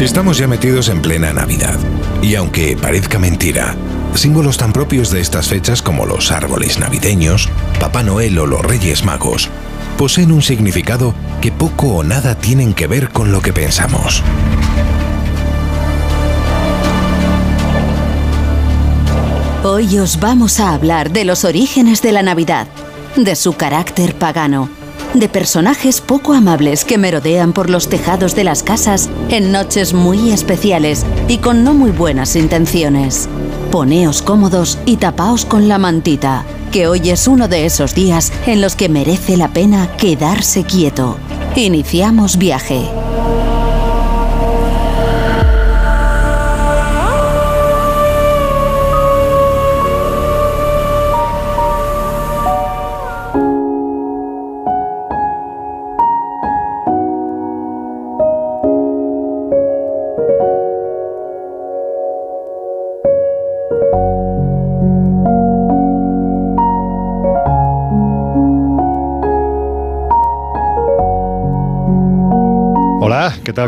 Estamos ya metidos en plena Navidad. Y aunque parezca mentira, símbolos tan propios de estas fechas como los árboles navideños, Papá Noel o los Reyes Magos, poseen un significado que poco o nada tienen que ver con lo que pensamos. Hoy os vamos a hablar de los orígenes de la Navidad, de su carácter pagano de personajes poco amables que merodean por los tejados de las casas en noches muy especiales y con no muy buenas intenciones. Poneos cómodos y tapaos con la mantita, que hoy es uno de esos días en los que merece la pena quedarse quieto. Iniciamos viaje.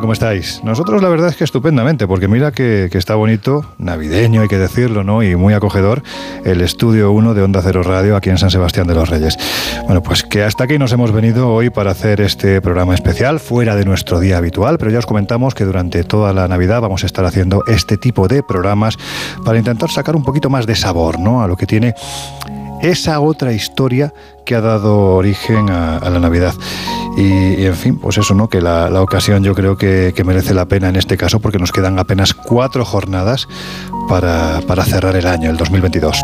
¿Cómo estáis? Nosotros la verdad es que estupendamente, porque mira que, está bonito, navideño hay que decirlo, ¿no? Y muy acogedor, el estudio 1 de Onda Cero Radio aquí en San Sebastián de los Reyes. Bueno, pues que hasta aquí nos hemos venido hoy para hacer este programa especial, fuera de nuestro día habitual, pero ya os comentamos que durante toda la Navidad vamos a estar haciendo este tipo de programas para intentar sacar un poquito más de sabor, ¿no? A lo que tiene esa otra historia que ha dado origen a, la Navidad. Y, en fin, pues eso, ¿no? Que la, ocasión yo creo que, merece la pena en este caso porque nos quedan apenas cuatro jornadas para, para cerrar el año, el 2022.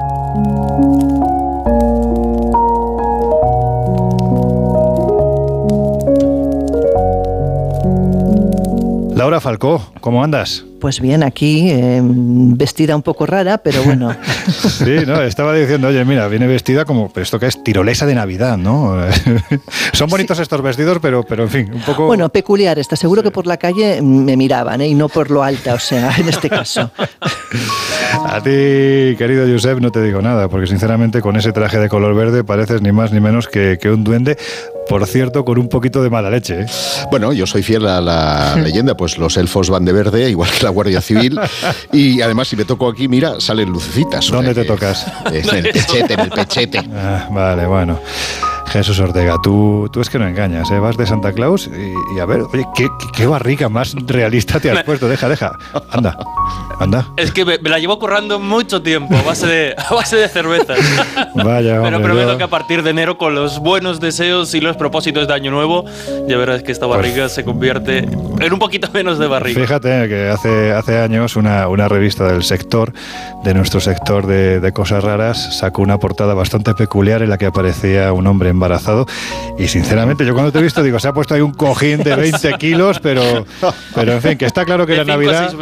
Laura Falcó, ¿cómo andas? Pues bien, aquí eh, vestida un poco rara, pero bueno. sí, no, estaba diciendo, oye, mira, viene vestida como, pero esto que es tirolesa de Navidad, ¿no? Son bonitos estos vestidos, pero, pero en fin, un poco... Bueno, peculiar, está seguro que por la calle me miraban, ¿eh? Y no por lo alta, o sea, en este caso. A ti, querido Josep, no te digo nada, porque sinceramente con ese traje de color verde pareces ni más ni menos que, que un duende, por cierto, con un poquito de mala leche. ¿eh? Bueno, yo soy fiel a la leyenda, pues los elfos van de verde, igual que la Guardia Civil, y además si me toco aquí, mira, salen lucecitas. ¿Dónde te tocas? En el pechete, en el pechete. Ah, vale, bueno. Jesús Ortega, tú, tú es que no engañas, ¿eh? vas de Santa Claus y, a ver, oye, ¿qué, ¿qué, barriga más realista te has puesto. Deja, deja. Anda, anda. Es que me, la llevo currando mucho tiempo a base de, a base de cervezas. Vaya, Pero prometo que a partir de enero, con los buenos deseos y los propósitos de Año Nuevo, ya verás que esta pues barriga se convierte en un poquito menos de barriga. Fíjate que hace, hace años una, una revista del sector, de nuestro sector de, de cosas raras, sacó una portada bastante peculiar en la que aparecía un hombre embarazado. Y sinceramente, yo cuando te he visto, digo, se ha puesto ahí un cojín de 20 kilos, pero, pero en fin, que está claro que la Navidad,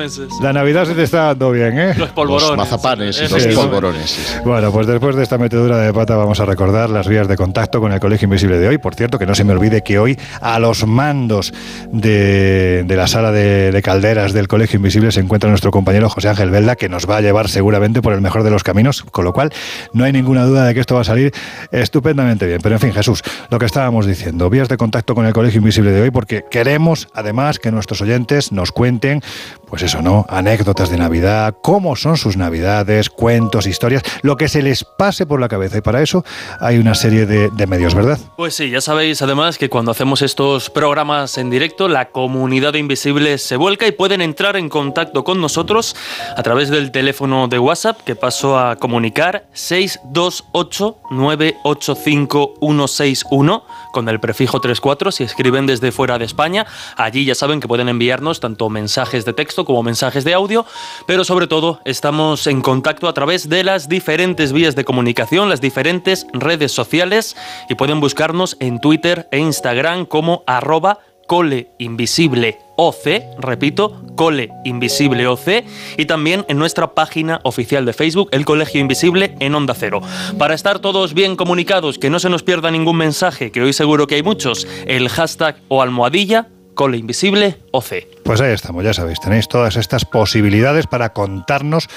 la Navidad se te está dando bien, ¿eh? Los polvorones. Los mazapanes y los polvorones. Bueno, pues después de esta metedura de pata vamos a recordar las vías de contacto con el Colegio Invisible de hoy. Por cierto, que no se me olvide que hoy a los mandos de, de la sala de, de, calderas del Colegio Invisible se encuentra nuestro compañero José Ángel Velda, que nos va a llevar seguramente por el mejor de los caminos, con lo cual no hay ninguna duda de que esto va a salir estupendamente bien. Pero en fin, Jesús, lo que estábamos diciendo, vías de contacto con el Colegio Invisible de hoy, porque queremos además que nuestros oyentes nos cuenten, pues eso, ¿no? Anécdotas de Navidad, cómo son sus Navidades, cuentos, historias, lo que se les pase por la cabeza. Y para eso hay una serie de, medios, ¿verdad? Pues sí, ya sabéis además que cuando hacemos estos programas en directo, la comunidad de Invisibles se vuelca y pueden entrar en contacto con nosotros a través del teléfono de WhatsApp que paso a comunicar 628-985-161 con el prefijo 34 si escriben desde fuera de España. Allí ya saben que pueden enviarnos tanto mensajes de texto como mensajes de audio, pero sobre todo estamos en contacto a través de las diferentes vías de comunicación, las diferentes redes sociales y pueden buscarnos en Twitter e Instagram como arroba cole invisible OC, repito, Cole Invisible OC, y también en nuestra página oficial de Facebook, El Colegio Invisible en Onda Cero. Para estar todos bien comunicados, que no se nos pierda ningún mensaje, que hoy seguro que hay muchos, el hashtag o almohadilla Cole Invisible OC. Pues ahí estamos, ya sabéis, tenéis todas estas posibilidades para contarnos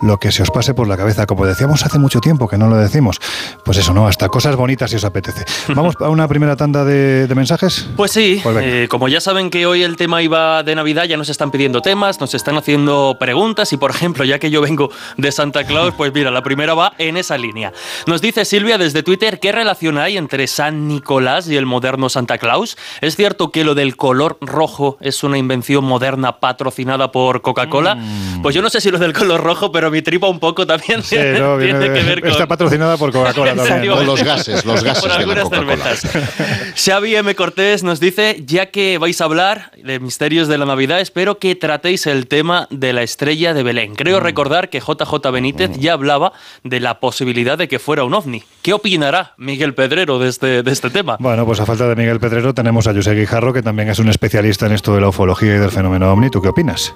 lo que se os pase por la cabeza. Como decíamos hace mucho tiempo que no lo decimos, pues eso, ¿no? Hasta cosas bonitas si os apetece. ¿Vamos a una primera tanda de, de mensajes? Pues sí, Pues eh, como ya saben que hoy el tema iba de Navidad, ya nos están pidiendo temas, nos están haciendo preguntas y, por ejemplo, ya que yo vengo de Santa Claus, pues mira, la primera va en esa línea. Nos dice Silvia desde Twitter, ¿qué relación hay entre San Nicolás y el moderno Santa Claus? ¿Es cierto que lo del color rojo es una invención moderna patrocinada por Coca-Cola? Mm. Pues yo no sé si lo del color rojo, pero mi tripa un poco también Sí, no, tiene viene- que ver con... Está patrocinada por Coca-Cola ¿En también. O los gases, los gases por de la algunas Coca-Cola. cervezas. Xavi M. Cortés nos dice, ya que vais a hablar de misterios de la Navidad, espero que tratéis el tema de la estrella de Belén. Creo Mm. recordar que JJ Benítez ya hablaba de la posibilidad de que fuera un ovni. ¿Qué opinará Miguel Pedrero de este, de este tema? Bueno, pues a falta de Miguel Pedrero tenemos a José Guijarro, que también es un especialista en esto de la ufología y del fenómeno ovni. ¿Tú qué opinas?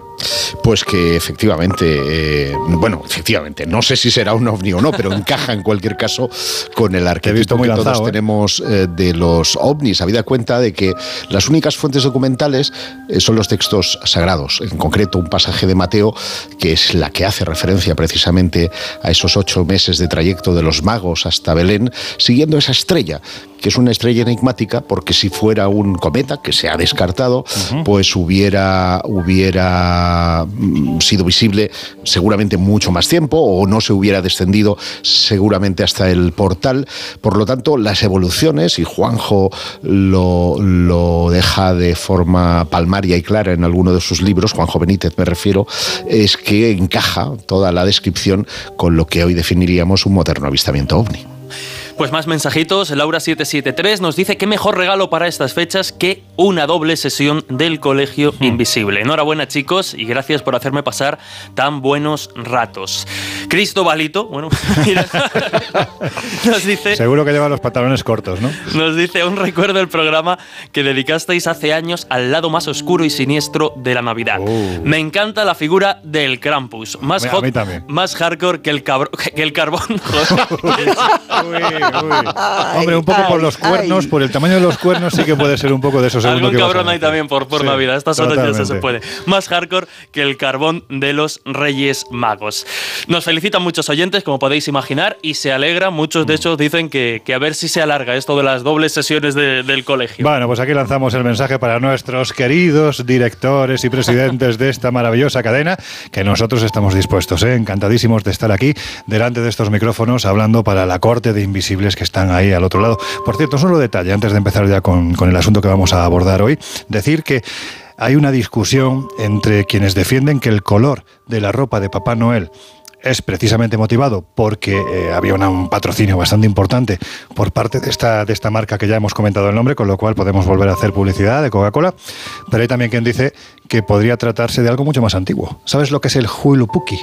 Pues que efectivamente, eh, bueno, efectivamente, no sé si será un ovni o no, pero encaja en cualquier caso con el arquetipo muy que todos lanzado, ¿eh? tenemos eh, de los ovnis, habida cuenta de que las únicas fuentes documentales son los textos sagrados, en concreto un pasaje de Mateo que es la que hace referencia precisamente a esos ocho meses de trayecto de los magos hasta Belén, siguiendo esa estrella, que es una estrella enigmática, porque si fuera un cometa, que se ha descartado, pues hubiera, hubiera mm, sido visible seguramente mucho más tiempo o no se hubiera descendido seguramente hasta el portal. Por lo tanto, las evoluciones, y Juanjo lo, lo deja de forma palmaria y clara en alguno de sus libros, Juanjo Benítez me refiero, es que encaja toda la descripción con lo que hoy definiríamos un moderno avistamiento ovni. Pues más mensajitos. Laura773 nos dice que mejor regalo para estas fechas que una doble sesión del Colegio Invisible. Enhorabuena, chicos, y gracias por hacerme pasar tan buenos ratos. Cristo Balito, bueno, mira, nos dice. Seguro que lleva los pantalones cortos, ¿no? Nos dice, aún recuerdo el programa que dedicasteis hace años al lado más oscuro y siniestro de la Navidad. Oh. Me encanta la figura del Krampus. Más, hot- mí también. más hardcore que el, que el carbón. Joder. Uy, uy. Hombre, un poco por los cuernos, ay. por el tamaño de los cuernos, sí que puede ser un poco de eso. Algún que cabrón hay también por, por Sí, Navidad. Estas horas ya se puede. Más hardcore que el carbón de los Reyes Magos. Nos felicitan muchos oyentes, como podéis imaginar, y se alegra. Muchos de ellos dicen que, que a ver si se alarga esto de las dobles sesiones de- del colegio. Bueno, pues aquí lanzamos el mensaje para nuestros queridos directores y presidentes de esta maravillosa cadena, que nosotros estamos dispuestos, ¿eh? encantadísimos de estar aquí delante de estos micrófonos hablando para la corte de invisibles que están ahí al otro lado. Por cierto, solo detalle, antes de empezar ya con, con el asunto que vamos a abordar hoy, decir que hay una discusión entre quienes defienden que el color de la ropa de Papá Noel es precisamente motivado porque eh, había una- un patrocinio bastante importante por parte de esta, de esta marca que ya hemos comentado el nombre, con lo cual podemos volver a hacer publicidad de Coca-Cola. Pero hay también quien dice que podría tratarse de algo mucho más antiguo. ¿Sabes lo que es el Huilupuki?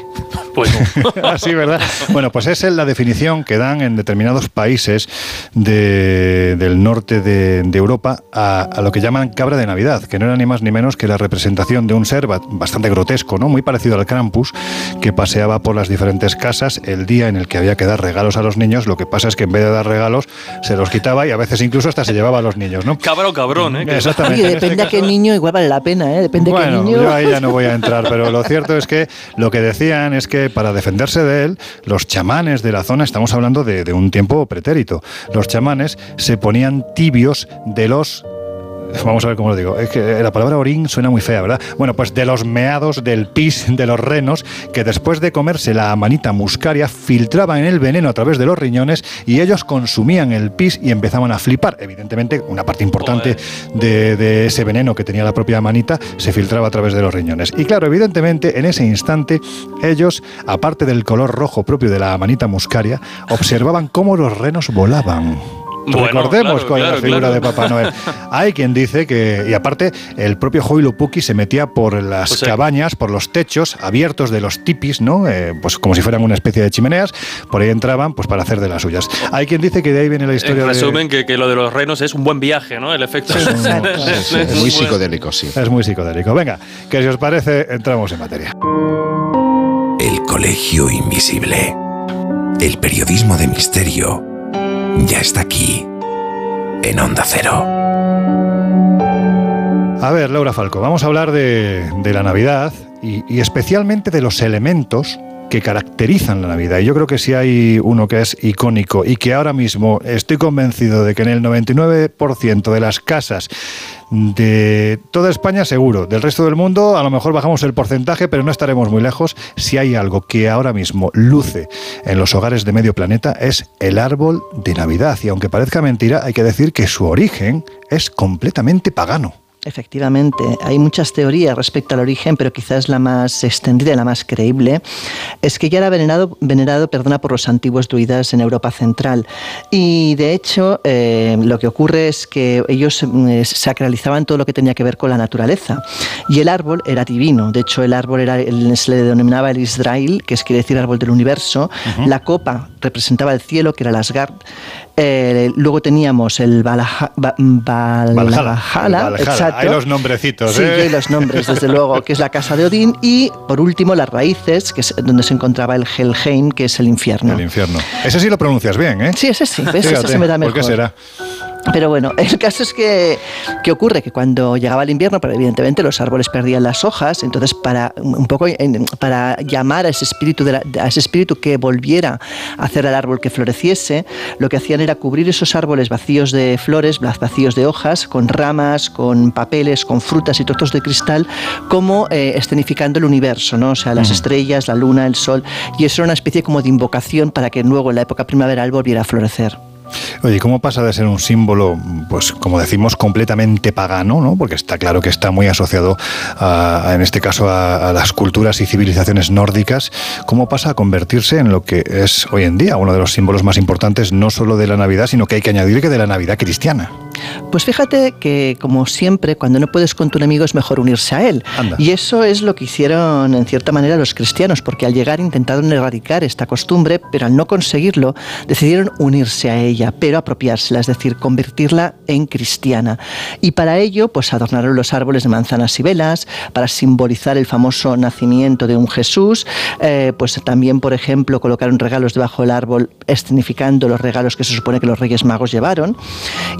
Pues no. Así, ¿verdad? Bueno, pues esa es la definición que dan en determinados países de- del norte de, de Europa a, a lo que llaman cabra de Navidad, que no era ni más ni menos que la representación de un ser ba- bastante grotesco, ¿no? Muy parecido al Krampus, que paseaba por las diferentes casas el día en el que había que dar regalos a los niños. Lo que pasa es que en vez de dar regalos, se los quitaba y a veces incluso hasta se llevaba a los niños, ¿no? Cabrón, cabrón, ¿eh? Que- Exactamente. Oye, este depende a qué caso- niño, igual vale la pena, ¿eh? Depende a qué bueno, niño. yo ahí ya no voy a entrar, pero lo cierto es que lo que decían es que que para defenderse de él, los chamanes de la zona, estamos hablando de, de un tiempo pretérito, los chamanes se ponían tibios de los Vamos a ver cómo lo digo. Es que la palabra orín suena muy fea, ¿verdad? Bueno, pues de los meados, del pis, de los renos, que después de comerse la manita muscaria, filtraban el veneno a través de los riñones y ellos consumían el pis y empezaban a flipar. Evidentemente, una parte importante de, de ese veneno que tenía la propia manita se filtraba a través de los riñones. Y claro, evidentemente, en ese instante, ellos, aparte del color rojo propio de la manita muscaria, observaban cómo los renos volaban. Bueno, Recordemos claro, con la figura claro. de Papá Noel. Hay quien dice que, y aparte, el propio Hoilupuki se metía por las O sea, cabañas, por los techos abiertos de los tipis, ¿no? Eh, pues como si fueran una especie de chimeneas, por ahí entraban pues para hacer de las suyas. Hay quien dice que de ahí viene la historia En de... resumen, que, que lo de los renos es un buen viaje, ¿no? El efecto es, muy psicodélico, sí. Es muy psicodélico. Venga, que si os parece, entramos en materia. El Colegio Invisible. El periodismo de misterio ya está aquí, en Onda Cero. A ver, Laura Falco, vamos a hablar de, la Navidad y, y especialmente de los elementos que caracterizan la Navidad. Y yo creo que si hay uno que es icónico y que ahora mismo estoy convencido de que en el 99% de las casas de toda España seguro, del resto del mundo a lo mejor bajamos el porcentaje, pero no estaremos muy lejos. Si hay algo que ahora mismo luce en los hogares de medio planeta es el árbol de Navidad. Y aunque parezca mentira, hay que decir que su origen es completamente pagano. Efectivamente, hay muchas teorías respecto al origen, pero quizás la más extendida y la más creíble es que ya era venerado, venerado perdona, por los antiguos druidas en Europa Central. Y de hecho, eh, lo que ocurre es que ellos eh, sacralizaban todo lo que tenía que ver con la naturaleza. Y el árbol era divino. De hecho, el árbol era, se le denominaba el Israel, que es quiere decir árbol del universo. La copa representaba el cielo, que era el Asgard. Eh, luego teníamos el Valhalla, Valhalla. Valhalla, Valhalla. exacto. Hay los nombrecitos, Sí, ¿eh? hay los nombres, desde luego, que es la casa de Odín. Y por último, las raíces, que es donde se encontraba el Helheim, que es el infierno. El infierno. Ese sí lo pronuncias bien, ¿eh? Sí, ese sí, ¿ves? Ese Fíjate, se me da mejor. ¿Por qué será? Pero bueno, el caso es que, que ocurre que cuando llegaba el invierno, pero evidentemente los árboles perdían las hojas, entonces para un poco para llamar a ese espíritu de la- a ese espíritu que volviera a hacer al árbol que floreciese, lo que hacían era cubrir esos árboles vacíos de flores, vacíos de hojas, con ramas, con papeles, con frutas y trozos de cristal, como eh, escenificando el universo, ¿no? O sea, las estrellas, la luna, el sol, y eso era una especie como de invocación para que luego en la época primaveral volviera a florecer. Oye, ¿cómo pasa de ser un símbolo, pues como decimos, completamente pagano, ¿no? Porque está claro que está muy asociado, a, a, en este caso, a, a, las culturas y civilizaciones nórdicas. ¿Cómo pasa a convertirse en lo que es hoy en día uno de los símbolos más importantes, no solo de la Navidad, sino que hay que añadir que de la Navidad cristiana? Pues fíjate que, como siempre, cuando no puedes con tu enemigo es mejor unirse a él. Anda. Y eso es lo que hicieron, en cierta manera, los cristianos, porque al llegar intentaron erradicar esta costumbre, pero al no conseguirlo, decidieron unirse a ella, pero apropiársela, es decir, convertirla en cristiana. Y para ello, pues adornaron los árboles de manzanas y velas, para simbolizar el famoso nacimiento de un Jesús. Eh, pues también, por ejemplo, colocaron regalos debajo del árbol, escenificando los regalos que se supone que los Reyes Magos llevaron.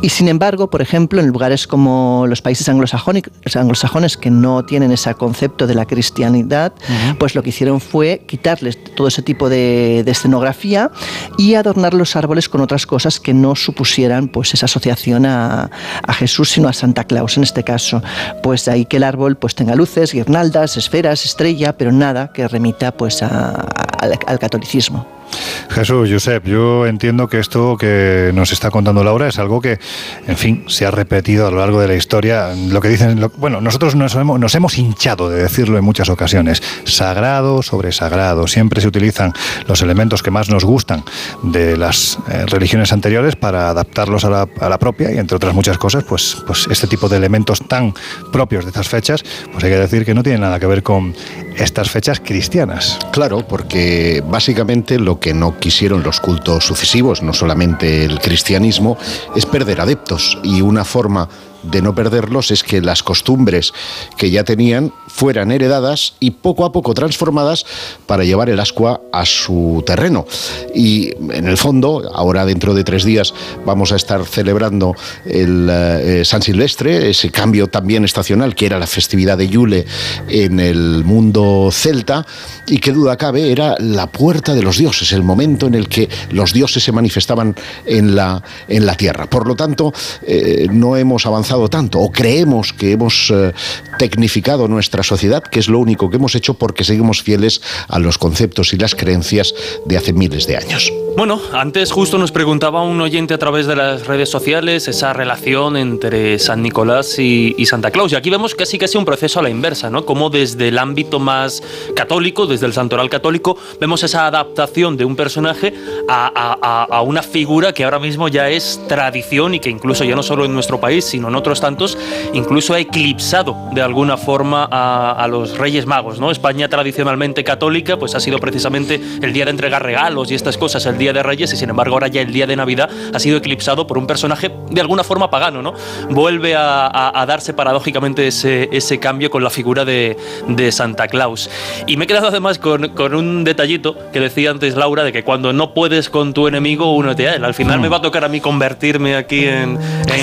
Y sin embargo, por ejemplo, en lugares como los países anglosajones que no tienen ese concepto de la cristianidad, uh -huh. pues lo que hicieron fue quitarles todo ese tipo de, de, escenografía y adornar los árboles con otras cosas que no supusieran pues esa asociación a, a Jesús, sino a Santa Claus en este caso. Pues de ahí que el árbol pues tenga luces, guirnaldas, esferas, estrella, pero nada que remita pues a, al, al catolicismo. Jesús, Josep, yo entiendo que esto que nos está contando Laura es algo que, en fin, se ha repetido a lo largo de la historia. Lo que dicen, bueno, nosotros nos hemos, nos hemos, hinchado de decirlo en muchas ocasiones. Sagrado sobre sagrado. Siempre se utilizan los elementos que más nos gustan de las eh, religiones anteriores para adaptarlos a la, a la, propia y, entre otras muchas cosas, pues, pues este tipo de elementos tan propios de estas fechas, pues hay que decir que no tienen nada que ver con estas fechas cristianas. Claro, porque básicamente lo que no quisieron los cultos sucesivos, no solamente el cristianismo, es perder adeptos. Y una forma de no perderlos es que las costumbres que ya tenían fueran heredadas y poco a poco transformadas para llevar el ascua a su terreno. Y en el fondo, ahora dentro de tres días vamos a estar celebrando el eh, San Silvestre, ese cambio también estacional que era la festividad de Yule en el mundo celta y que duda cabe era la puerta de los dioses, el momento en el que los dioses se manifestaban en la, en la tierra. Por lo tanto, eh, no hemos avanzado tanto o creemos que hemos eh, tecnificado nuestra sociedad, que es lo único que hemos hecho porque seguimos fieles a los conceptos y las creencias de hace miles de años. Bueno, antes justo nos preguntaba un oyente a través de las redes sociales esa relación entre San Nicolás y, Santa Claus. Y aquí vemos casi casi un proceso a la inversa, ¿no? Como desde el ámbito más católico, desde el santoral católico, vemos esa adaptación de un personaje a, una figura que ahora mismo ya es tradición y que incluso ya no solo en nuestro país, sino en otros tantos, incluso ha eclipsado de alguna forma a, los Reyes Magos, ¿no? España tradicionalmente católica, pues ha sido precisamente el día de entregar regalos y estas cosas, el Día de Reyes y sin embargo ahora ya el Día de Navidad ha sido eclipsado por un personaje de alguna forma pagano, ¿no? Vuelve a, darse paradójicamente ese, ese, cambio con la figura de, de, Santa Claus. Y me he quedado además con, con, un detallito que decía antes Laura de que cuando no puedes con tu enemigo, únete a él. Al final me va a tocar a mí convertirme aquí en,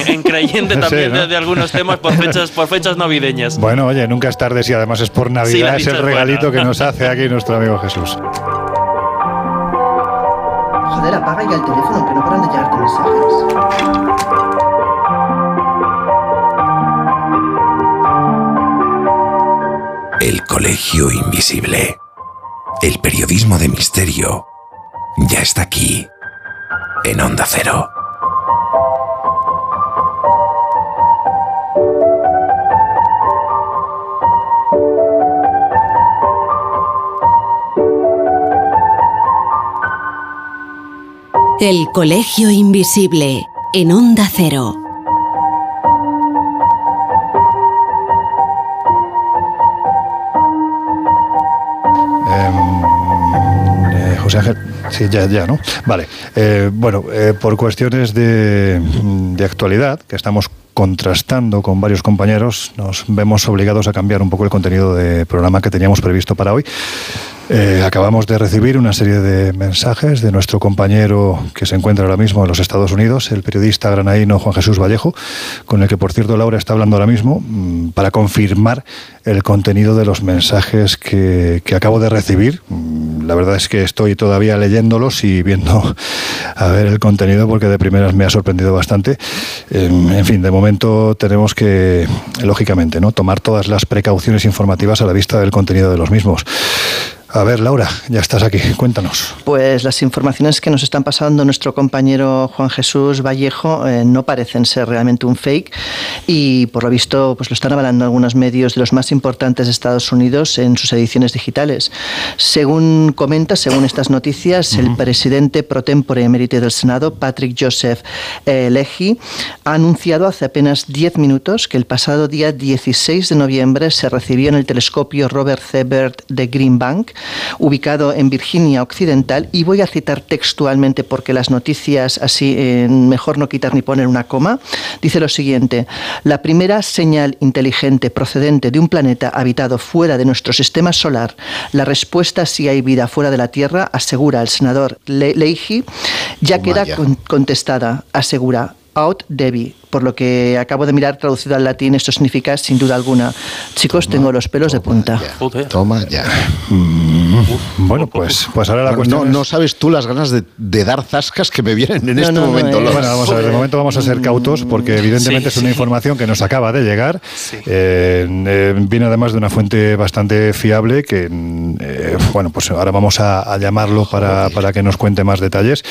en, creyente también de, algunos temas por fechas, por fechas navideñas. Bueno, oye, nunca es tarde si además es por Navidad, es el regalito que nos hace aquí nuestro amigo Jesús. Joder, apaga ya el teléfono, que no paran de llegarte mensajes. El Colegio Invisible. El periodismo de misterio ya está aquí, en Onda Cero. El Colegio Invisible, en Onda Cero. Em, eh, José Ángel, sí, ya, ya, ¿no? Vale. Eh, bueno, eh, por cuestiones de, de actualidad, que estamos contrastando con varios compañeros, nos vemos obligados a cambiar un poco el contenido de programa que teníamos previsto para hoy. Eh, acabamos de recibir una serie de mensajes de nuestro compañero que se encuentra ahora mismo en los Estados Unidos, el periodista granaíno Juan Jesús Vallejo, con el que, por cierto, Laura está hablando ahora mismo, mm, para confirmar el contenido de los mensajes que, acabo de recibir. Mm, la verdad es que estoy todavía leyéndolos y viendo a ver el contenido porque de primeras me ha sorprendido bastante. En, fin, de momento tenemos que, lógicamente, ¿no? tomar todas las precauciones informativas a la vista del contenido de los mismos. A ver, Laura, ya estás aquí, cuéntanos. Pues las informaciones que nos están pasando nuestro compañero Juan Jesús Vallejo eh, no parecen ser realmente un fake y por lo visto pues lo están avalando algunos medios de los más importantes de Estados Unidos en sus ediciones digitales. Según comenta, según estas noticias, el presidente pro tempore emérito del Senado, Patrick Joseph eh, Leahy, ha anunciado hace apenas 10 minutos que el pasado día 16 de noviembre se recibió en el telescopio Robert C. Byrd de Green Bank ubicado en Virginia Occidental, y voy a citar textualmente porque las noticias así eh, mejor no quitar ni poner una coma, dice lo siguiente, la primera señal inteligente procedente de un planeta habitado fuera de nuestro sistema solar, la respuesta si hay vida fuera de la Tierra, asegura el senador Leahy, ya queda contestada, asegura. Out Debbie, por lo que acabo de mirar traducido al latín, esto significa sin duda alguna, chicos, tengo los pelos de punta. Toma ya. Mm. bueno, pues, pues ahora la cuestión no, sabes tú las ganas de, dar zascas que me vienen en este momento. bueno, vamos a ver, de momento vamos a ser cautos porque evidentemente es una información que nos acaba de llegar. Eh, eh, viene además de una fuente bastante fiable que, eh, bueno, pues ahora vamos a, llamarlo para, para que nos cuente más detalles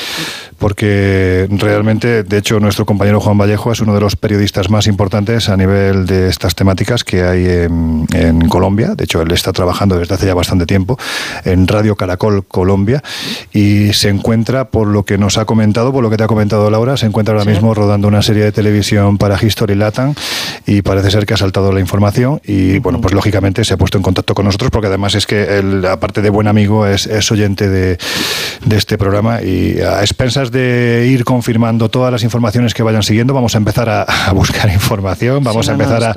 porque realmente, de hecho, nuestro compañero Juan Vallejo es uno de los periodistas más importantes a nivel de estas temáticas que hay en, Colombia. De hecho, él está trabajando desde hace ya bastante tiempo en Radio Caracol Colombia y se encuentra, por lo que nos ha comentado, por lo que te ha comentado Laura, se encuentra ahora mismo rodando una serie de televisión para History Latam y parece ser que ha saltado la información y, bueno, pues lógicamente se ha puesto en contacto con nosotros porque además es que él, aparte de buen amigo, es, oyente de, de este programa. Y a expensas de ir confirmando todas las informaciones que vayan siguiendo, vamos a empezar a, buscar información, vamos a empezar a,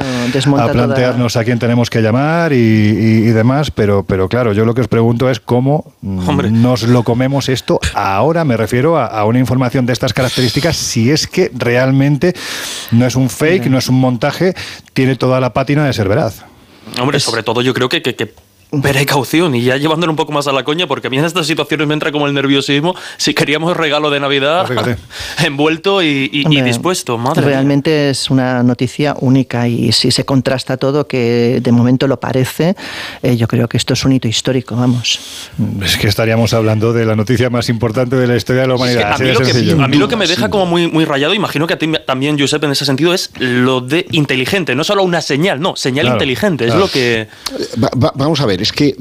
plantearnos a quién tenemos que llamar y, demás, pero, pero claro, yo lo que os pregunto es cómo nos lo comemos esto ahora, me refiero a, una información de estas características, si es que realmente no es un fake, no es un montaje, tiene toda la pátina de ser veraz. Hombre, sobre todo yo creo que, que, que precaución y ya llevándolo un poco más a la coña, porque a mí en estas situaciones me entra como el nerviosismo. Si queríamos regalo de Navidad envuelto y, dispuesto, madre. Realmente es una noticia única y si se contrasta todo, que de momento lo parece, eh, yo creo que esto es un hito histórico, vamos. Es que estaríamos hablando de la noticia más importante de la historia de la humanidad. a, mí lo que, me deja como muy, muy rayado, imagino que a ti también, Josep, en ese sentido, es lo de inteligente, no solo una señal, no, señal inteligente, es lo que... vamos a ver, es que,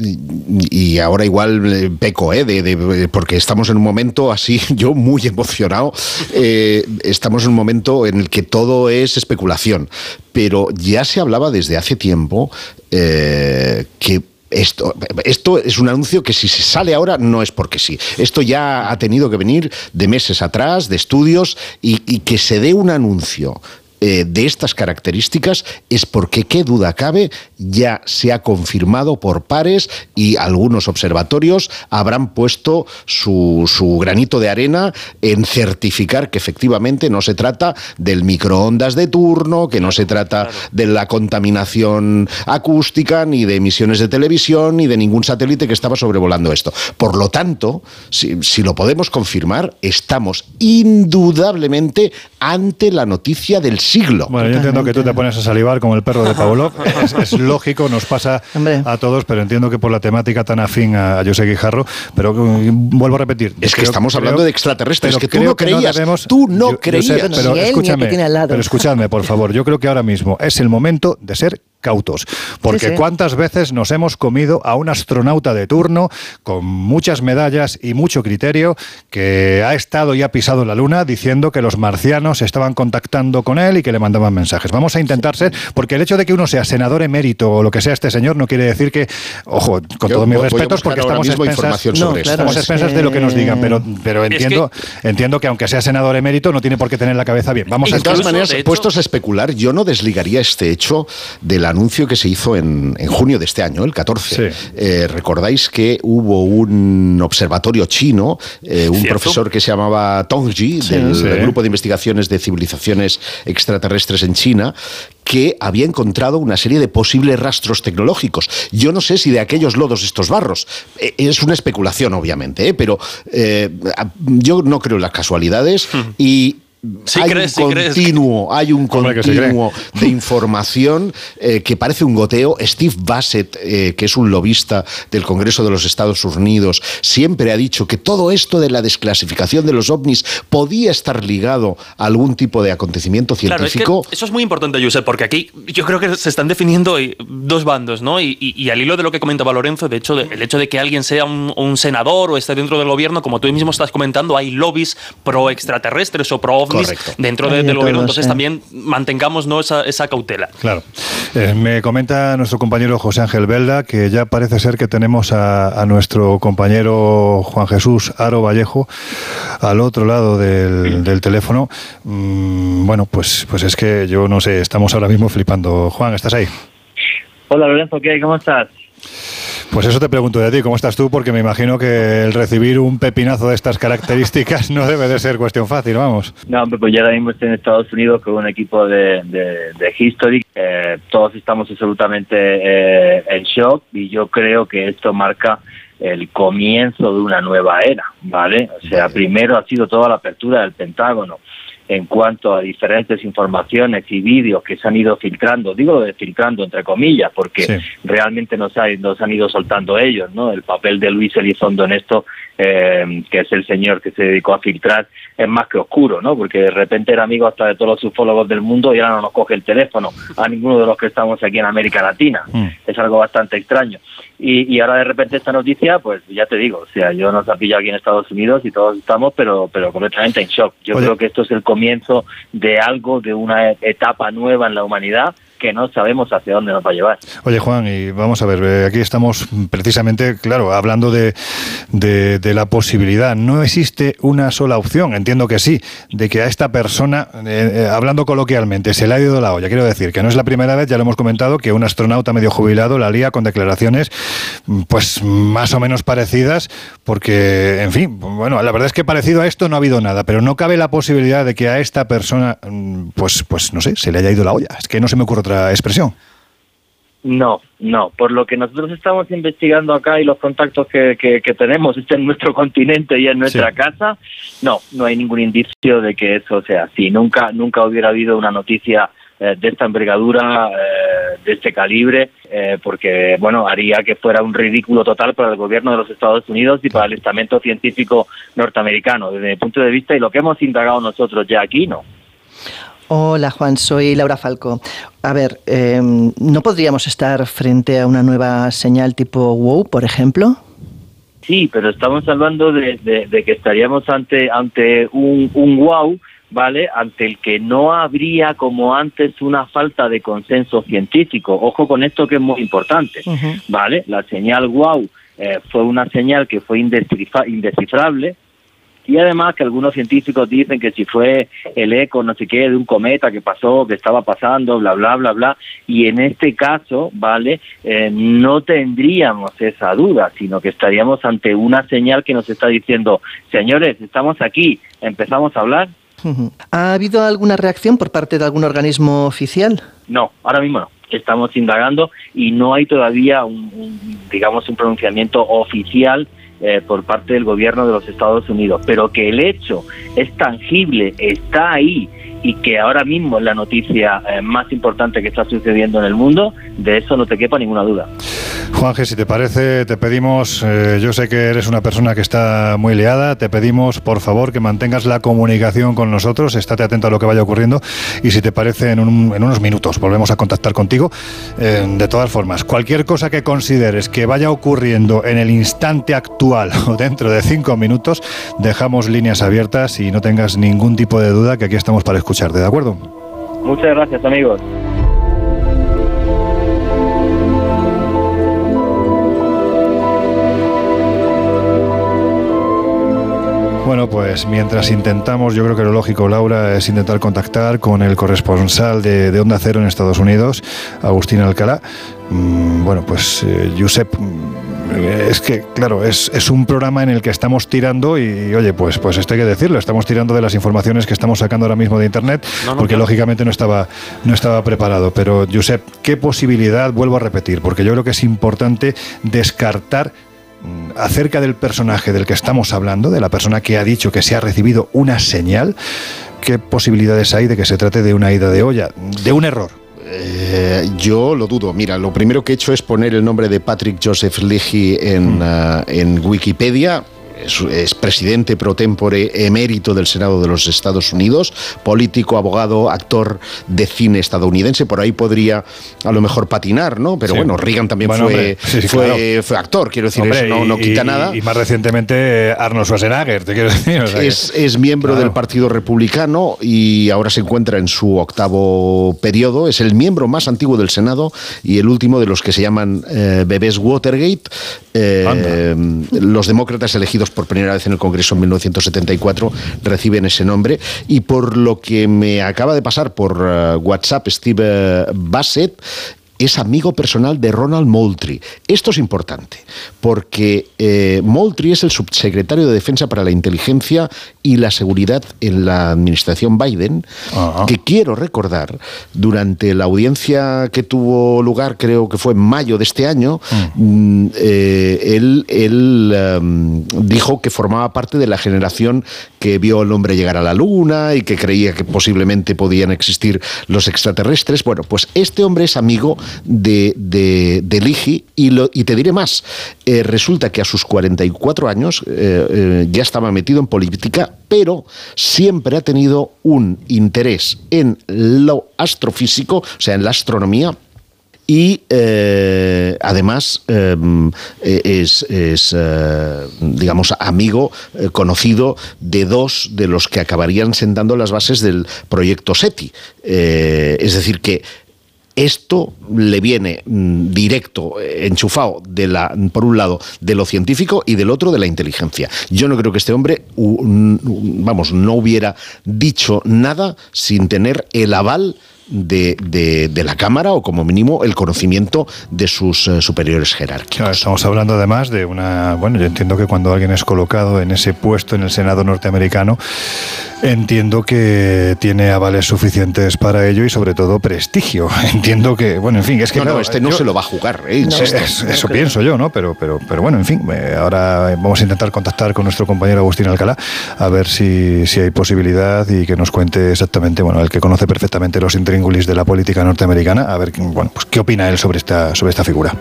y ahora igual eh, peco, ¿eh? De, porque estamos en un momento así, yo muy emocionado, eh, estamos en un momento en el que todo es especulación, pero ya se hablaba desde hace tiempo eh, que esto, esto es un anuncio que si se sale ahora no es porque sí. Esto ya ha tenido que venir de meses atrás, de estudios, y que se dé un anuncio eh, de estas características es porque, qué duda cabe, ya se ha confirmado por pares y algunos observatorios habrán puesto su, granito de arena en certificar que efectivamente no se trata del microondas de turno, que no se trata de la contaminación acústica, ni de emisiones de televisión, ni de ningún satélite que estaba sobrevolando esto. Por lo tanto, si, si lo podemos confirmar, estamos indudablemente ante la noticia del siglo. Bueno, yo entiendo que tú te pones a salivar como el perro de Pavlov. es, lógico, nos pasa a todos, pero entiendo que por la temática tan afín a, José Guijarro, pero mm, vuelvo a repetir. Es que estamos hablando de extraterrestres, que tú no creías. tú no creías. pero, escúchame, pero escúchame, por favor. Yo creo que ahora mismo es el momento de ser cautos. Porque cuántas veces nos hemos comido a un astronauta de turno con muchas medallas y mucho criterio que ha estado y ha pisado la luna diciendo que los marcianos estaban contactando con él y que le mandaban mensajes. Vamos a intentar ser, porque el hecho de que uno sea senador emérito o lo que sea este señor no quiere decir que, ojo, con todos mis respetos, porque estamos a expensas, estamos expensas de lo que nos digan, pero, pero entiendo, que... entiendo que aunque sea senador emérito no tiene por qué tener la cabeza bien. Vamos de todas maneras, puestos a especular, yo no desligaría este hecho de la anuncio que se hizo en, junio de este año, el 14. Eh, Recordáis que hubo un observatorio chino, eh, un profesor que se llamaba Tongji, del, Grupo de Investigaciones de Civilizaciones Extraterrestres en China, que había encontrado una serie de posibles rastros tecnológicos. Yo no sé si de aquellos lodos estos barros. Eh, es una especulación, obviamente, pero yo no creo en las casualidades y hay, un continuo, hay un continuo de información eh, que parece un goteo. Steve Bassett, eh, que es un lobista del Congreso de los Estados Unidos, siempre ha dicho que todo esto de la desclasificación de los ovnis podía estar ligado a algún tipo de acontecimiento científico. eso es muy importante, Josep, porque aquí yo creo que se están definiendo dos bandos, ¿no? Y, al hilo de lo que comentaba Lorenzo, de hecho, el hecho de que alguien sea un, senador o esté dentro del gobierno, como tú mismo estás comentando, hay lobbies pro extraterrestres o pro ovnis dentro del gobierno, entonces también mantengamos ¿no? esa, esa cautela. Claro. Eh, me comenta nuestro compañero José Ángel Belda que ya parece ser que tenemos a, nuestro compañero Juan Jesús Aro Vallejo al otro lado del, teléfono. Mm, bueno, pues, pues es que yo no sé, estamos ahora mismo flipando. Juan, ¿estás ahí? Hola Lorenzo, ¿qué ¿Cómo estás? Pues eso te pregunto de ti, ¿cómo estás tú? Porque me imagino que el recibir un pepinazo de estas características no debe de ser cuestión fácil, vamos. No, pues ya ahora mismo estoy en Estados Unidos con un equipo de, de, History. Eh, todos estamos absolutamente eh, en shock y yo creo que esto marca el comienzo de una nueva era, ¿vale? O sea, primero ha sido toda la apertura del Pentágono en cuanto a diferentes informaciones y vídeos que se han ido filtrando, digo de filtrando entre comillas, porque realmente nos, nos han ido soltando ellos, ¿no? El papel de Luis Elizondo en esto, eh, que es el señor que se dedicó a filtrar, es más que oscuro, ¿no? Porque de repente era amigo hasta de todos los ufólogos del mundo y ahora no nos coge el teléfono a ninguno de los que estamos aquí en América Latina. Mm. Es algo bastante extraño. Y, ahora de repente esta noticia, pues ya te digo, o sea, yo nos ha pillado aquí en Estados Unidos y todos estamos, pero, pero completamente en shock. Yo creo que esto es el comienzo de algo, de una etapa nueva en la humanidad que no sabemos hacia dónde nos va a llevar. Oye Juan, y vamos a ver, eh, aquí estamos precisamente, claro, hablando de, la posibilidad. No existe una sola opción, entiendo que sí, de que a esta persona, eh, eh, hablando coloquialmente, se le ha ido la olla. Quiero decir que no es la primera vez, ya lo hemos comentado, que un astronauta medio jubilado la lía con declaraciones pues más o menos parecidas, porque, en fin, bueno, la verdad es que parecido a esto no ha habido nada, pero no cabe la posibilidad de que a esta persona, mm, pues, pues no sé, se le haya ido la olla. Es que no se me ocurre otra expresión. No, no. Por lo que nosotros estamos investigando acá y los contactos que, que, tenemos en nuestro continente y en nuestra casa, no, no hay ningún indicio de que eso sea así. Nunca, nunca hubiera habido una noticia eh, de esta envergadura, eh, de este calibre, eh, porque bueno haría que fuera un ridículo total para el gobierno de los Estados Unidos y para el estamento científico norteamericano. Desde mi punto de vista y lo que hemos indagado nosotros ya aquí, no. Hola Juan, soy Laura Falco. A ver, em, ¿no podríamos estar frente a una nueva señal tipo WOW, por ejemplo? Sí, pero estamos hablando de, que estaríamos ante, ante un, un wow, ¿vale? Ante el que no habría como antes una falta de consenso científico. Ojo con esto que es muy importante, ¿vale? La señal wow eh, fue una señal que fue indescifrable, y además que algunos científicos dicen que si fue el eco, no sé qué, de un cometa que pasó, que estaba pasando, bla, bla, bla, bla, y en este caso, ¿vale? Eh, no tendríamos esa duda, sino que estaríamos ante una señal que nos está diciendo, señores, estamos aquí, empezamos a hablar. ¿Ha habido alguna reacción por parte de algún organismo oficial? No, ahora mismo no estamos indagando y no hay todavía un digamos un pronunciamiento oficial eh, por parte del gobierno de los Estados Unidos, pero que el hecho es tangible, está ahí y que ahora mismo es la noticia eh, más importante que está sucediendo en el mundo, de eso no te quepa ninguna duda. Juanje, si te parece, te pedimos, eh, yo sé que eres una persona que está muy liada, te pedimos por favor que mantengas la comunicación con nosotros, estate atento a lo que vaya ocurriendo y si te parece en, unos minutos volvemos a contactar contigo. Eh, de todas formas, cualquier cosa que consideres que vaya ocurriendo en el instante actual o dentro de cinco minutos, dejamos líneas abiertas y no tengas ningún tipo de duda que aquí estamos para escucharte, ¿de acuerdo? Muchas gracias amigos. Bueno, pues mientras intentamos, yo creo que lo lógico, Laura, es intentar contactar con el corresponsal de, Onda Cero en Estados Unidos, Agustín Alcalá. Mm, bueno, pues eh, Josep, es que, claro, es, un programa en el que estamos tirando y, oye, pues, pues esto hay que decirlo, estamos tirando de las informaciones que estamos sacando ahora mismo de Internet, porque lógicamente no estaba, no estaba preparado. Pero, Josep, ¿qué posibilidad, vuelvo a repetir, porque yo creo que es importante descartar Mm, acerca del personaje del que estamos hablando, de la persona que ha dicho que se ha recibido una señal, ¿qué posibilidades hay de que se trate de una ida de olla, de un error? Eh, yo lo dudo. Mira, lo primero que he hecho es poner el nombre de Patrick Joseph Leahy en, mm. eh, en Wikipedia es, presidente pro tempore emérito del Senado de los Estados Unidos, político, abogado, actor de cine estadounidense. Por ahí podría a lo mejor patinar, ¿no? Pero bueno, Reagan también fue, fue, actor, quiero decir, eso no, quita nada. Y más recientemente Arnold Schwarzenegger, te quiero decir. es, miembro del Partido Republicano y ahora se encuentra en su octavo periodo. Es el miembro más antiguo del Senado y el último de los que se llaman eh, bebés Watergate. Eh, los demócratas elegidos por primera vez en el Congreso en 1974 reciben ese nombre. Y por lo que me acaba de pasar por eh, WhatsApp Steve Bassett es amigo personal de Ronald Moultrie. Esto es importante, porque eh, Moultrie es el subsecretario de Defensa para la Inteligencia y la Seguridad en la administración Biden, que quiero recordar, durante la audiencia que tuvo lugar, creo que fue en mayo de este año, mm. Mm, eh, él, em, dijo que formaba parte de la generación que vio al hombre llegar a la luna y que creía que posiblemente podían existir los extraterrestres. Bueno, pues este hombre es amigo de, de, Ligi y, lo, y te diré más. Eh, resulta que a sus 44 años eh, eh, ya estaba metido en política, pero siempre ha tenido un interés en lo astrofísico, o sea, en la astronomía, y además es, es digamos, amigo conocido de dos de los que acabarían sentando las bases del proyecto SETI. es decir, que esto le viene mm, directo, eh, enchufado, de la, por un lado, de lo científico y del otro de la inteligencia. Yo no creo que este hombre, vamos, no hubiera dicho nada sin tener el aval de, la Cámara o como mínimo el conocimiento de sus eh, superiores jerárquicos. estamos hablando además de una, bueno, yo entiendo que cuando alguien es colocado en ese puesto en el Senado norteamericano, entiendo que tiene avales suficientes para ello y sobre todo prestigio. Entiendo que, bueno, en fin, es que... No, este no se lo va a jugar, ¿eh? eso pienso yo, ¿no? Pero, pero, pero bueno, en fin, eh, ahora vamos a intentar contactar con nuestro compañero Agustín Alcalá a ver si, si hay posibilidad y que nos cuente exactamente, bueno, el que conoce perfectamente los de la política norteamericana, a ver, pues qué opina él sobre esta, sobre esta figura.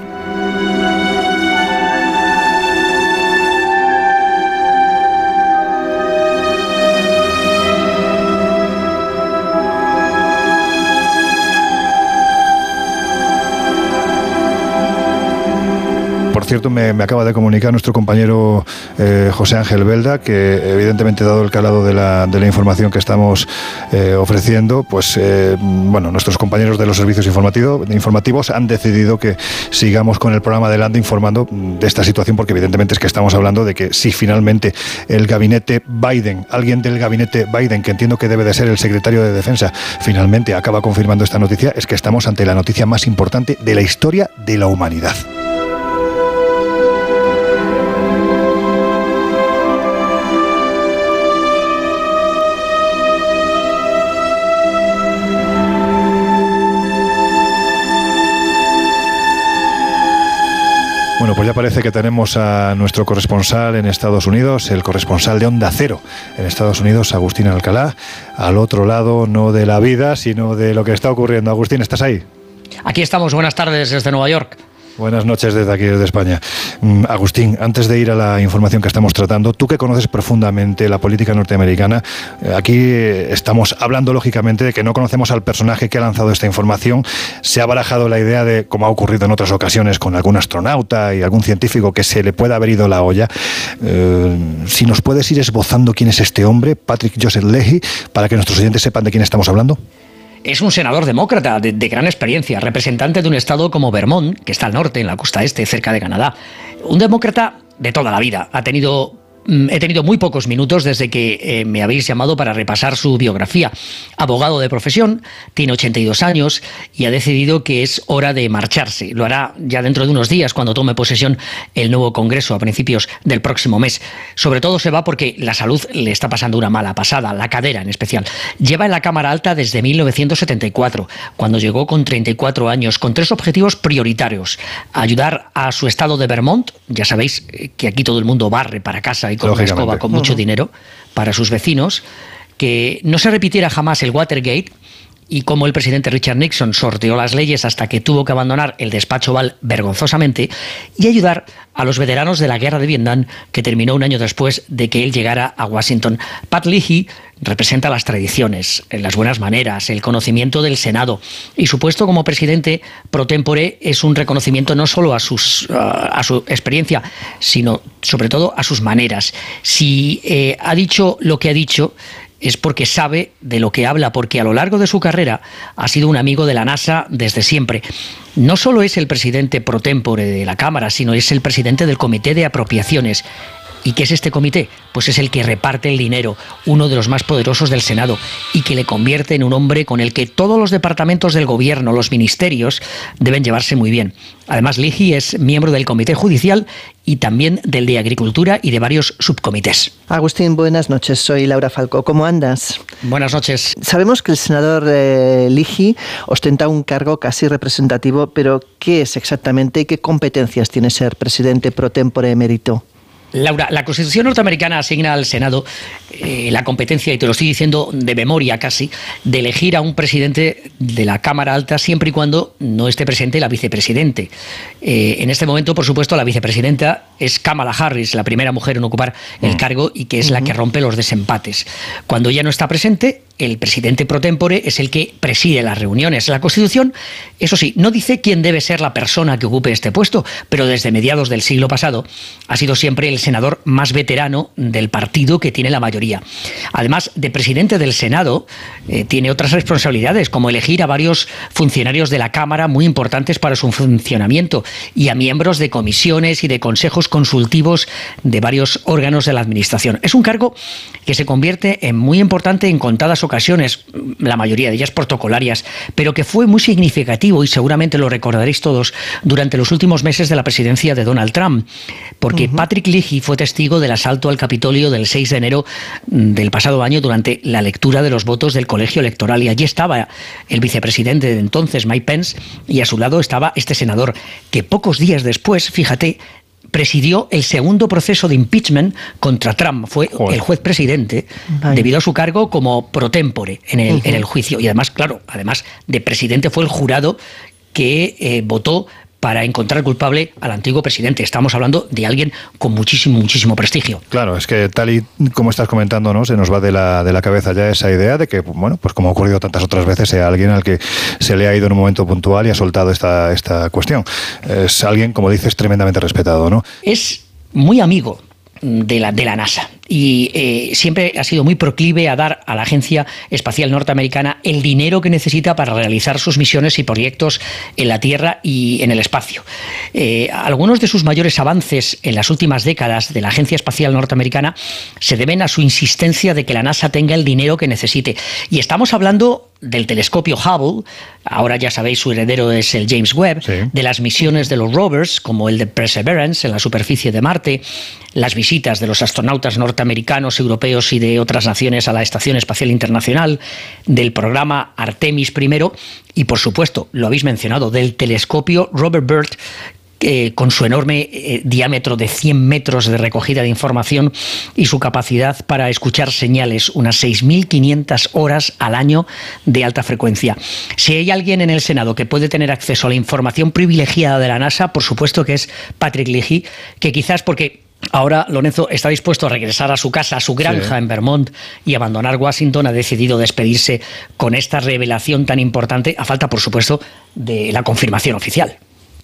Cierto, me, acaba de comunicar nuestro compañero eh, José Ángel Belda que, evidentemente, dado el calado de la, de la información que estamos eh, ofreciendo, pues, eh, bueno, nuestros compañeros de los servicios informativos, han decidido que sigamos con el programa adelante informando de esta situación, porque, evidentemente, es que estamos hablando de que si finalmente el gabinete Biden, alguien del gabinete Biden, que entiendo que debe de ser el secretario de Defensa, finalmente acaba confirmando esta noticia, es que estamos ante la noticia más importante de la historia de la humanidad. Bueno, pues ya parece que tenemos a nuestro corresponsal en Estados Unidos, el corresponsal de Onda Cero en Estados Unidos, Agustín Alcalá, al otro lado no de la vida, sino de lo que está ocurriendo. Agustín, ¿estás ahí? Aquí estamos, buenas tardes desde Nueva York. Buenas noches desde aquí, desde España. Mm, Agustín, antes de ir a la información que estamos tratando, tú que conoces profundamente la política norteamericana, eh, aquí estamos hablando lógicamente de que no conocemos al personaje que ha lanzado esta información. Se ha barajado la idea de, como ha ocurrido en otras ocasiones con algún astronauta y algún científico, que se le pueda haber ido la olla. Eh, si nos puedes ir esbozando quién es este hombre, Patrick Joseph Leahy, para que nuestros oyentes sepan de quién estamos hablando. Es un senador demócrata de, gran experiencia, representante de un estado como Vermont, que está al norte, en la costa este, cerca de Canadá. Un demócrata de toda la vida. Ha tenido he tenido muy pocos minutos desde que eh, me habéis llamado para repasar su biografía. Abogado de profesión, tiene 82 años y ha decidido que es hora de marcharse. Lo hará ya dentro de unos días cuando tome posesión el nuevo Congreso a principios del próximo mes. Sobre todo se va porque la salud le está pasando una mala pasada, la cadera en especial. Lleva en la Cámara Alta desde 1974, cuando llegó con 34 años, con tres objetivos prioritarios. Ayudar a su estado de Vermont, ya sabéis eh, que aquí todo el mundo barre para casa y con una escoba con mucho dinero para sus vecinos, que no se repitiera jamás el Watergate y como el presidente Richard Nixon sorteó las leyes hasta que tuvo que abandonar el despacho Oval vergonzosamente y ayudar a los veteranos de la guerra de Vietnam que terminó un año después de que él llegara a Washington. Pat Leahy representa las tradiciones, las buenas maneras, el conocimiento del Senado y su puesto como presidente pro tempore es un reconocimiento no solo a su experiencia, sino sobre todo a sus maneras. Si eh, ha dicho lo que ha dicho, es porque sabe de lo que habla, porque a lo largo de su carrera ha sido un amigo de la NASA desde siempre. No solo es el presidente pro tempore de la Cámara, sino es el presidente del Comité de Apropiaciones. ¿Y qué es este comité? Pues es el que reparte el dinero, uno de los más poderosos del Senado, y que le convierte en un hombre con el que todos los departamentos del gobierno, los ministerios, deben llevarse muy bien. Además, Ligi es miembro del Comité Judicial y también del de Agricultura y de varios subcomités. Agustín, buenas noches. Soy Laura Falco. ¿Cómo andas? Buenas noches. Sabemos que el senador eh, Ligi ostenta un cargo casi representativo, pero ¿qué es exactamente y qué competencias tiene ser presidente pro tempore emérito? Laura, la Constitución norteamericana asigna al Senado eh, la competencia, y te lo estoy diciendo de memoria casi, de elegir a un presidente de la Cámara Alta siempre y cuando no esté presente la vicepresidente. Eh, en este momento, por supuesto, la vicepresidenta es Kamala Harris, la primera mujer en ocupar el mm. cargo y que es la que rompe los desempates. Cuando ella no está presente, el presidente pro tempore es el que preside las reuniones. La Constitución, eso sí, no dice quién debe ser la persona que ocupe este puesto, pero desde mediados del siglo pasado ha sido siempre el senador más veterano del partido que tiene la mayoría. Además de presidente del Senado, eh, tiene otras responsabilidades, como elegir a varios funcionarios de la Cámara muy importantes para su funcionamiento y a miembros de comisiones y de consejos consultivos de varios órganos de la Administración. Es un cargo que se convierte en muy importante en contadas ocasiones, la mayoría de ellas protocolarias, pero que fue muy significativo y seguramente lo recordaréis todos durante los últimos meses de la presidencia de Donald Trump, porque Patrick Fue testigo del asalto al Capitolio del 6 de enero del pasado año durante la lectura de los votos del colegio electoral y allí estaba el vicepresidente de entonces, Mike Pence, y a su lado estaba este senador que pocos días después, fíjate, presidió el segundo proceso de impeachment contra Trump. Fue el juez presidente debido a su cargo como pro tempore en el, en el juicio. Y además, claro, además de presidente fue el jurado que eh, votó para encontrar culpable al antiguo presidente. Estamos hablando de alguien con muchísimo, muchísimo prestigio. Claro, es que tal y como estás comentando, ¿no? Se nos va de la, de la cabeza ya esa idea de que, bueno, pues como ha ocurrido tantas otras veces, sea alguien al que se le ha ido en un momento puntual y ha soltado esta, esta cuestión. Es alguien, como dices, tremendamente respetado, ¿no? Es muy amigo de la, de la NASA y eh, siempre ha sido muy proclive a dar a la Agencia Espacial Norteamericana el dinero que necesita para realizar sus misiones y proyectos en la Tierra y en el espacio. Eh, algunos de sus mayores avances en las últimas décadas de la Agencia Espacial Norteamericana se deben a su insistencia de que la NASA tenga el dinero que necesite. Y estamos hablando del telescopio Hubble, ahora ya sabéis su heredero es el James Webb, de las misiones de los rovers como el de Perseverance en la superficie de Marte, las visitas de los astronautas norteamericanos americanos, europeos y de otras naciones a la Estación Espacial Internacional, del programa Artemis I y, por supuesto, lo habéis mencionado, del telescopio Robert Byrd, eh, con su enorme eh, diámetro de 100 metros de recogida de información y su capacidad para escuchar señales, unas 6.500 horas al año de alta frecuencia. Si hay alguien en el Senado que puede tener acceso a la información privilegiada de la NASA, por supuesto que es Patrick Leahy, que quizás porque Ahora Lorenzo está dispuesto a regresar a su casa, a su granja en Vermont y abandonar Washington. Ha decidido despedirse con esta revelación tan importante, a falta, por supuesto, de la confirmación oficial.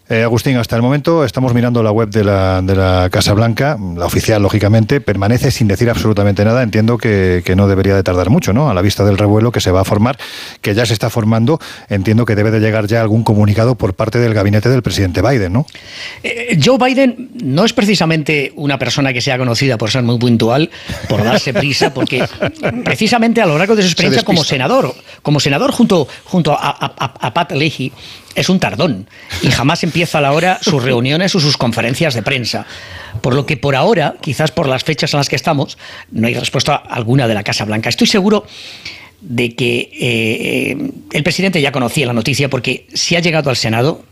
Eh, Agustín, hasta el momento estamos mirando la web de la, de la Casa Blanca, la oficial, lógicamente, permanece sin decir absolutamente nada. Entiendo que, no debería de tardar mucho, ¿no? A la vista del revuelo que se va a formar, que ya se está formando, entiendo que debe de llegar ya algún comunicado por parte del gabinete del presidente Biden, ¿no? Eh, Joe Biden no es precisamente una persona que sea conocida por ser muy puntual, por darse prisa, porque precisamente a lo largo de su experiencia como senador, como senador junto, junto a, a Pat Leahy, es un tardón y jamás empieza a la hora sus reuniones o sus conferencias de prensa. Por lo que por ahora, quizás por las fechas en las que estamos, no hay respuesta alguna de la Casa Blanca. Estoy seguro de que eh, el presidente ya conocía la noticia porque si ha llegado al Senado,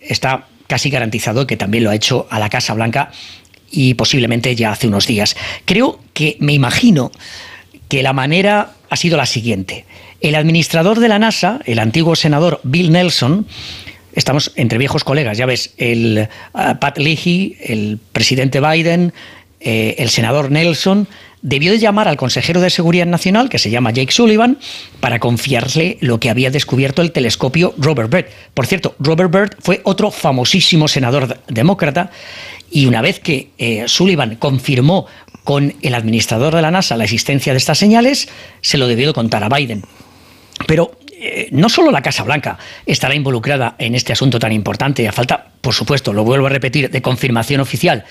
está casi garantizado que también lo ha hecho a la Casa Blanca y posiblemente ya hace unos días. Creo que me imagino que la manera ha sido la siguiente. El administrador de la NASA, el antiguo senador Bill Nelson, estamos entre viejos colegas, ya ves, el uh, Pat Leahy, el presidente Biden, eh, el senador Nelson, debió de llamar al consejero de Seguridad Nacional, que se llama Jake Sullivan, para confiarle lo que había descubierto el telescopio Robert Byrd. Por cierto, Robert Byrd fue otro famosísimo senador demócrata y una vez que eh, Sullivan confirmó con el administrador de la NASA la existencia de estas señales, se lo debió de contar a Biden. Pero eh, no solo la Casa Blanca estará involucrada en este asunto tan importante, a falta, por supuesto, lo vuelvo a repetir, de confirmación oficial.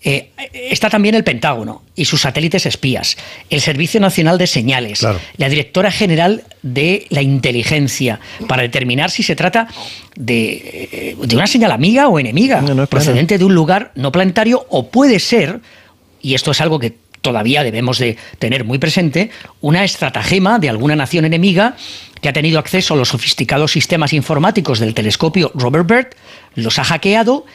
Eh, está también el Pentágono y sus satélites espías, el Servicio Nacional de Señales, la Directora General de la Inteligencia, para determinar si se trata de, eh, una señal amiga o enemiga, procedente de un lugar no planetario, o puede ser, y esto es algo que todavía debemos de tener muy presente una estratagema de alguna nación enemiga que ha tenido acceso a los sofisticados sistemas informáticos del telescopio Robert Byrd, los ha hackeado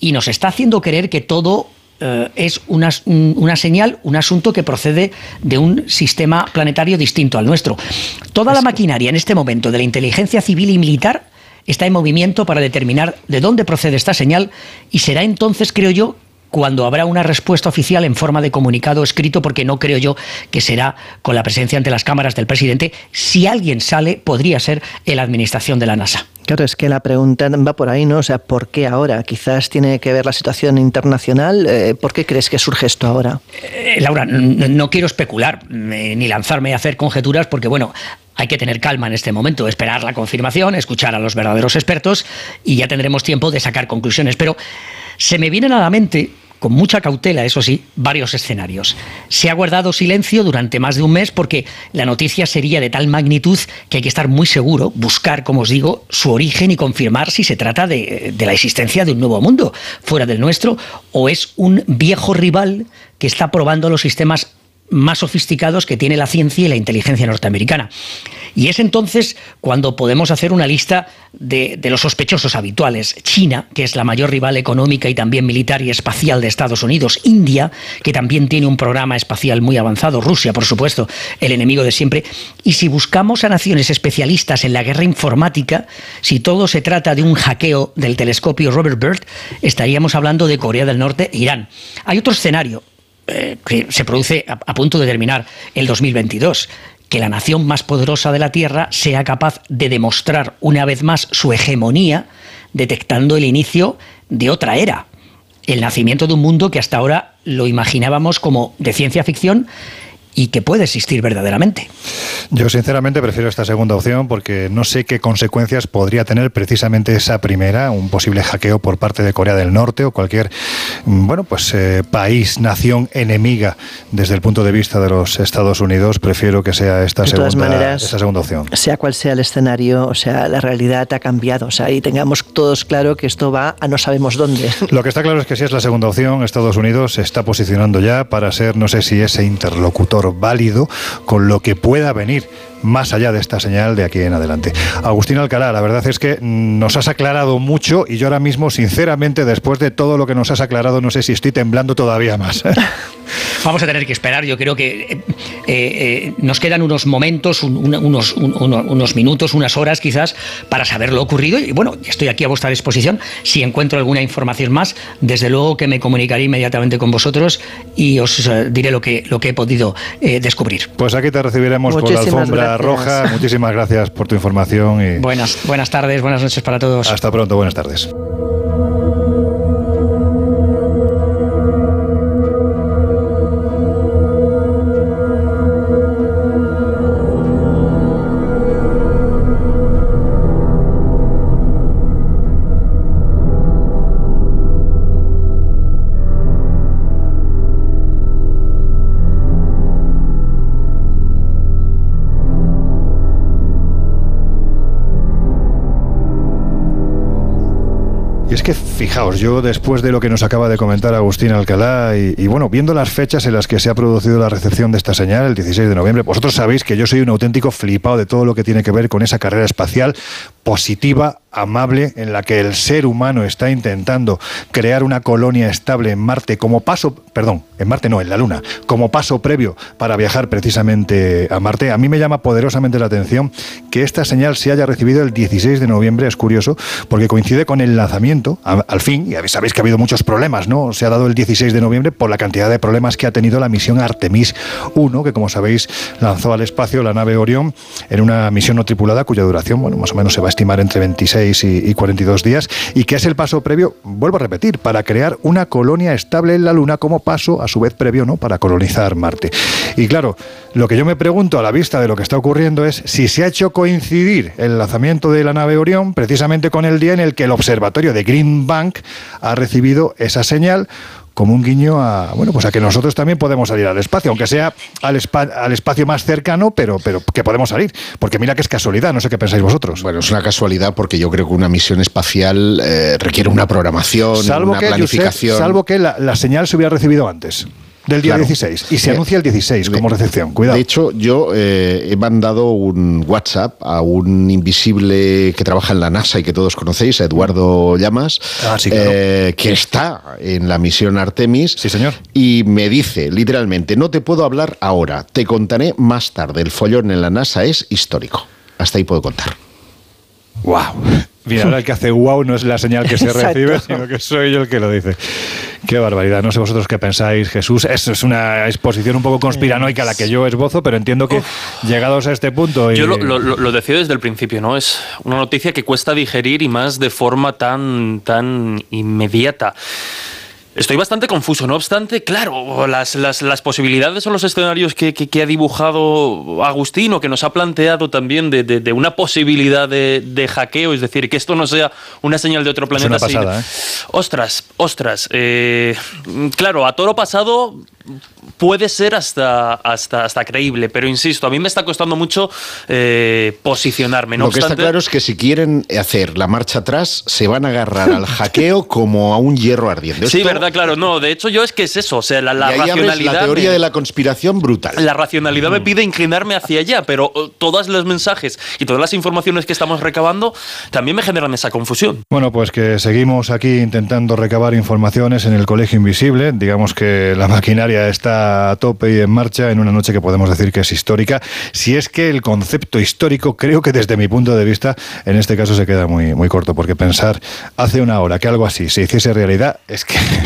y nos está haciendo creer que todo eh, es una, una, señal, un asunto que procede de un sistema planetario distinto al nuestro. Toda la maquinaria en este momento de la inteligencia civil y militar está en movimiento para determinar de dónde procede esta señal y será entonces, creo yo, cuando habrá una respuesta oficial en forma de comunicado escrito, porque no creo yo que será con la presencia ante las cámaras del presidente. Si alguien sale, podría ser en la administración de la NASA. Claro, es que la pregunta va por ahí, ¿no? O sea, ¿por qué ahora? Quizás tiene que ver la situación internacional. Eh, ¿Por qué crees que surge esto ahora? Eh, Laura, no quiero especular eh, ni lanzarme a hacer conjeturas porque, bueno, hay que tener calma en este momento, esperar la confirmación, escuchar a los verdaderos expertos y ya tendremos tiempo de sacar conclusiones. Pero se me vienen a la mente con mucha cautela, eso sí, varios escenarios. Se ha guardado silencio durante más de un mes porque la noticia sería de tal magnitud que hay que estar muy seguro, buscar, como os digo, su origen y confirmar si se trata de, de la existencia de un nuevo mundo fuera del nuestro o es un viejo rival que está probando los sistemas más sofisticados que tiene la ciencia y la inteligencia norteamericana. Y es entonces cuando podemos hacer una lista de, los sospechosos habituales. China, que es la mayor rival económica y también militar y espacial de Estados Unidos. India, que también tiene un programa espacial muy avanzado. Rusia, por supuesto, el enemigo de siempre. Y si buscamos a naciones especialistas en la guerra informática, si todo se trata de un hackeo del telescopio Robert Byrd, estaríamos hablando de Corea del Norte e Irán. Hay otro escenario eh, que se produce a, a punto de terminar el 2022 que la nación más poderosa de la Tierra sea capaz de demostrar una vez más su hegemonía, detectando el inicio de otra era, el nacimiento de un mundo que hasta ahora lo imaginábamos como de ciencia ficción y que puede existir verdaderamente. Yo sinceramente prefiero esta segunda opción porque no sé qué consecuencias podría tener precisamente esa primera, un posible hackeo por parte de Corea del Norte o cualquier bueno, pues eh, país, nación enemiga desde el punto de vista de los Estados Unidos. Prefiero que sea esta, de segunda, todas maneras, esta segunda opción. Sea cual sea el escenario, o sea, la realidad ha cambiado, o sea, y tengamos todos claro que esto va a no sabemos dónde. Lo que está claro es que si es la segunda opción, Estados Unidos se está posicionando ya para ser, no sé si ese interlocutor válido con lo que pueda venir más allá de esta señal de aquí en adelante. Agustín Alcalá, la verdad es que nos has aclarado mucho y yo ahora mismo, sinceramente, después de todo lo que nos has aclarado, no sé si estoy temblando todavía más. Vamos a tener que esperar, yo creo que eh, eh, nos quedan unos momentos, un, un, unos, un, unos minutos, unas horas quizás, para saber lo ocurrido y bueno, estoy aquí a vuestra disposición. Si encuentro alguna información más, desde luego que me comunicaré inmediatamente con vosotros y os uh, diré lo que, lo que he podido eh, descubrir. Pues aquí te recibiremos Muchísimas por la alfombra gracias. roja. Muchísimas gracias por tu información y Buenas, buenas tardes, buenas noches para todos. hasta pronto, buenas tardes. Que fijaos, yo después de lo que nos acaba de comentar Agustín Alcalá y, bueno, viendo las fechas en las que se ha producido la recepción de esta señal, el 16 de noviembre, vosotros sabéis que yo soy un auténtico flipado de todo lo que tiene que ver con esa carrera espacial positiva, amable, en la que el ser humano está intentando crear una colonia estable en Marte como paso, perdón, en Marte no, en la Luna, como paso previo para viajar precisamente a Marte. A mí me llama poderosamente la atención que esta señal se haya recibido el 16 de noviembre, es curioso, porque coincide con el lanzamiento, al fin, sabéis que ha habido muchos problemas, ¿no? Se ha dado el 16 de noviembre por la cantidad de problemas que ha tenido la misión Artemis 1, que como sabéis lanzó al espacio la nave Orión en una misión no tripulada cuya duración, bueno, más o menos se va a estimar entre 26 y, y 42 días, y que es el paso previo, vuelvo a repetir, para crear una colonia estable en la Luna como paso, a su vez previo, ¿no? Para colonizar Marte. Y claro, lo que yo me pregunto a la vista de lo que está ocurriendo es si se ha hecho coincidir el lanzamiento de la nave Orión precisamente con el día en el que el observatorio de Green Bank ha recibido esa señal como un guiño a bueno pues a que nosotros también podemos salir al espacio, aunque sea al, espa al espacio más cercano, pero, pero que podemos salir. Porque mira que es casualidad, no sé qué pensáis vosotros. Bueno, es una casualidad porque yo creo que una misión espacial eh, requiere una programación, salvo una que, planificación. Josep, salvo que la, la señal se hubiera recibido antes. Del día claro. 16. Y se Eh, anuncia el 16 como recepción. Cuidado. De hecho, yo eh, he mandado un WhatsApp a un invisible que trabaja en la NASA y que todos conocéis, a Eduardo Llamas, ah, sí, claro. eh, que está en la misión Artemis. Sí, señor. Y me dice, literalmente, no te puedo hablar ahora, te contaré más tarde. El follón en la NASA es histórico. Hasta ahí puedo contar. Wow. Mira, ahora el que hace wow no es la señal que se recibe, sino que soy yo el que lo dice. Qué barbaridad. No sé vosotros qué pensáis, Jesús. Eso es una exposición un poco conspiranoica la que yo esbozo, pero entiendo que llegados a este punto. Yo lo, lo, decía desde el principio, ¿no? Es una noticia que cuesta digerir y más de forma tan, tan inmediata. Estoy bastante confuso, no obstante, claro, las, las, posibilidades o los escenarios que, que, ha dibujado Agustín o que nos ha planteado también de, de, una posibilidad de, de, hackeo, es decir, que esto no sea una señal de otro planeta. Es una pasada, ¿eh? Ostras, ostras. Eh, claro, a toro pasado puede ser hasta, hasta, hasta creíble, pero insisto, a mí me está costando mucho eh, posicionarme. Lo que está claro es que si quieren hacer la marcha atrás, se van a agarrar al hackeo como a un hierro ardiente. Sí, verdad, claro. No, de hecho, yo es que es eso. O sea, la, racionalidad. La teoría de la conspiración brutal. La racionalidad me mm. pide inclinarme hacia allá, pero uh, todos los mensajes y todas las informaciones que estamos recabando también me generan esa confusión. Bueno, pues que seguimos aquí intentando recabar informaciones en el Colegio Invisible. Digamos que la maquinaria está a tope y en marcha en una noche que podemos decir que es histórica. Si es que el concepto histórico, creo que desde mi punto de vista, en este caso se queda muy, muy corto, porque pensar hace una hora que algo así se hiciese realidad es que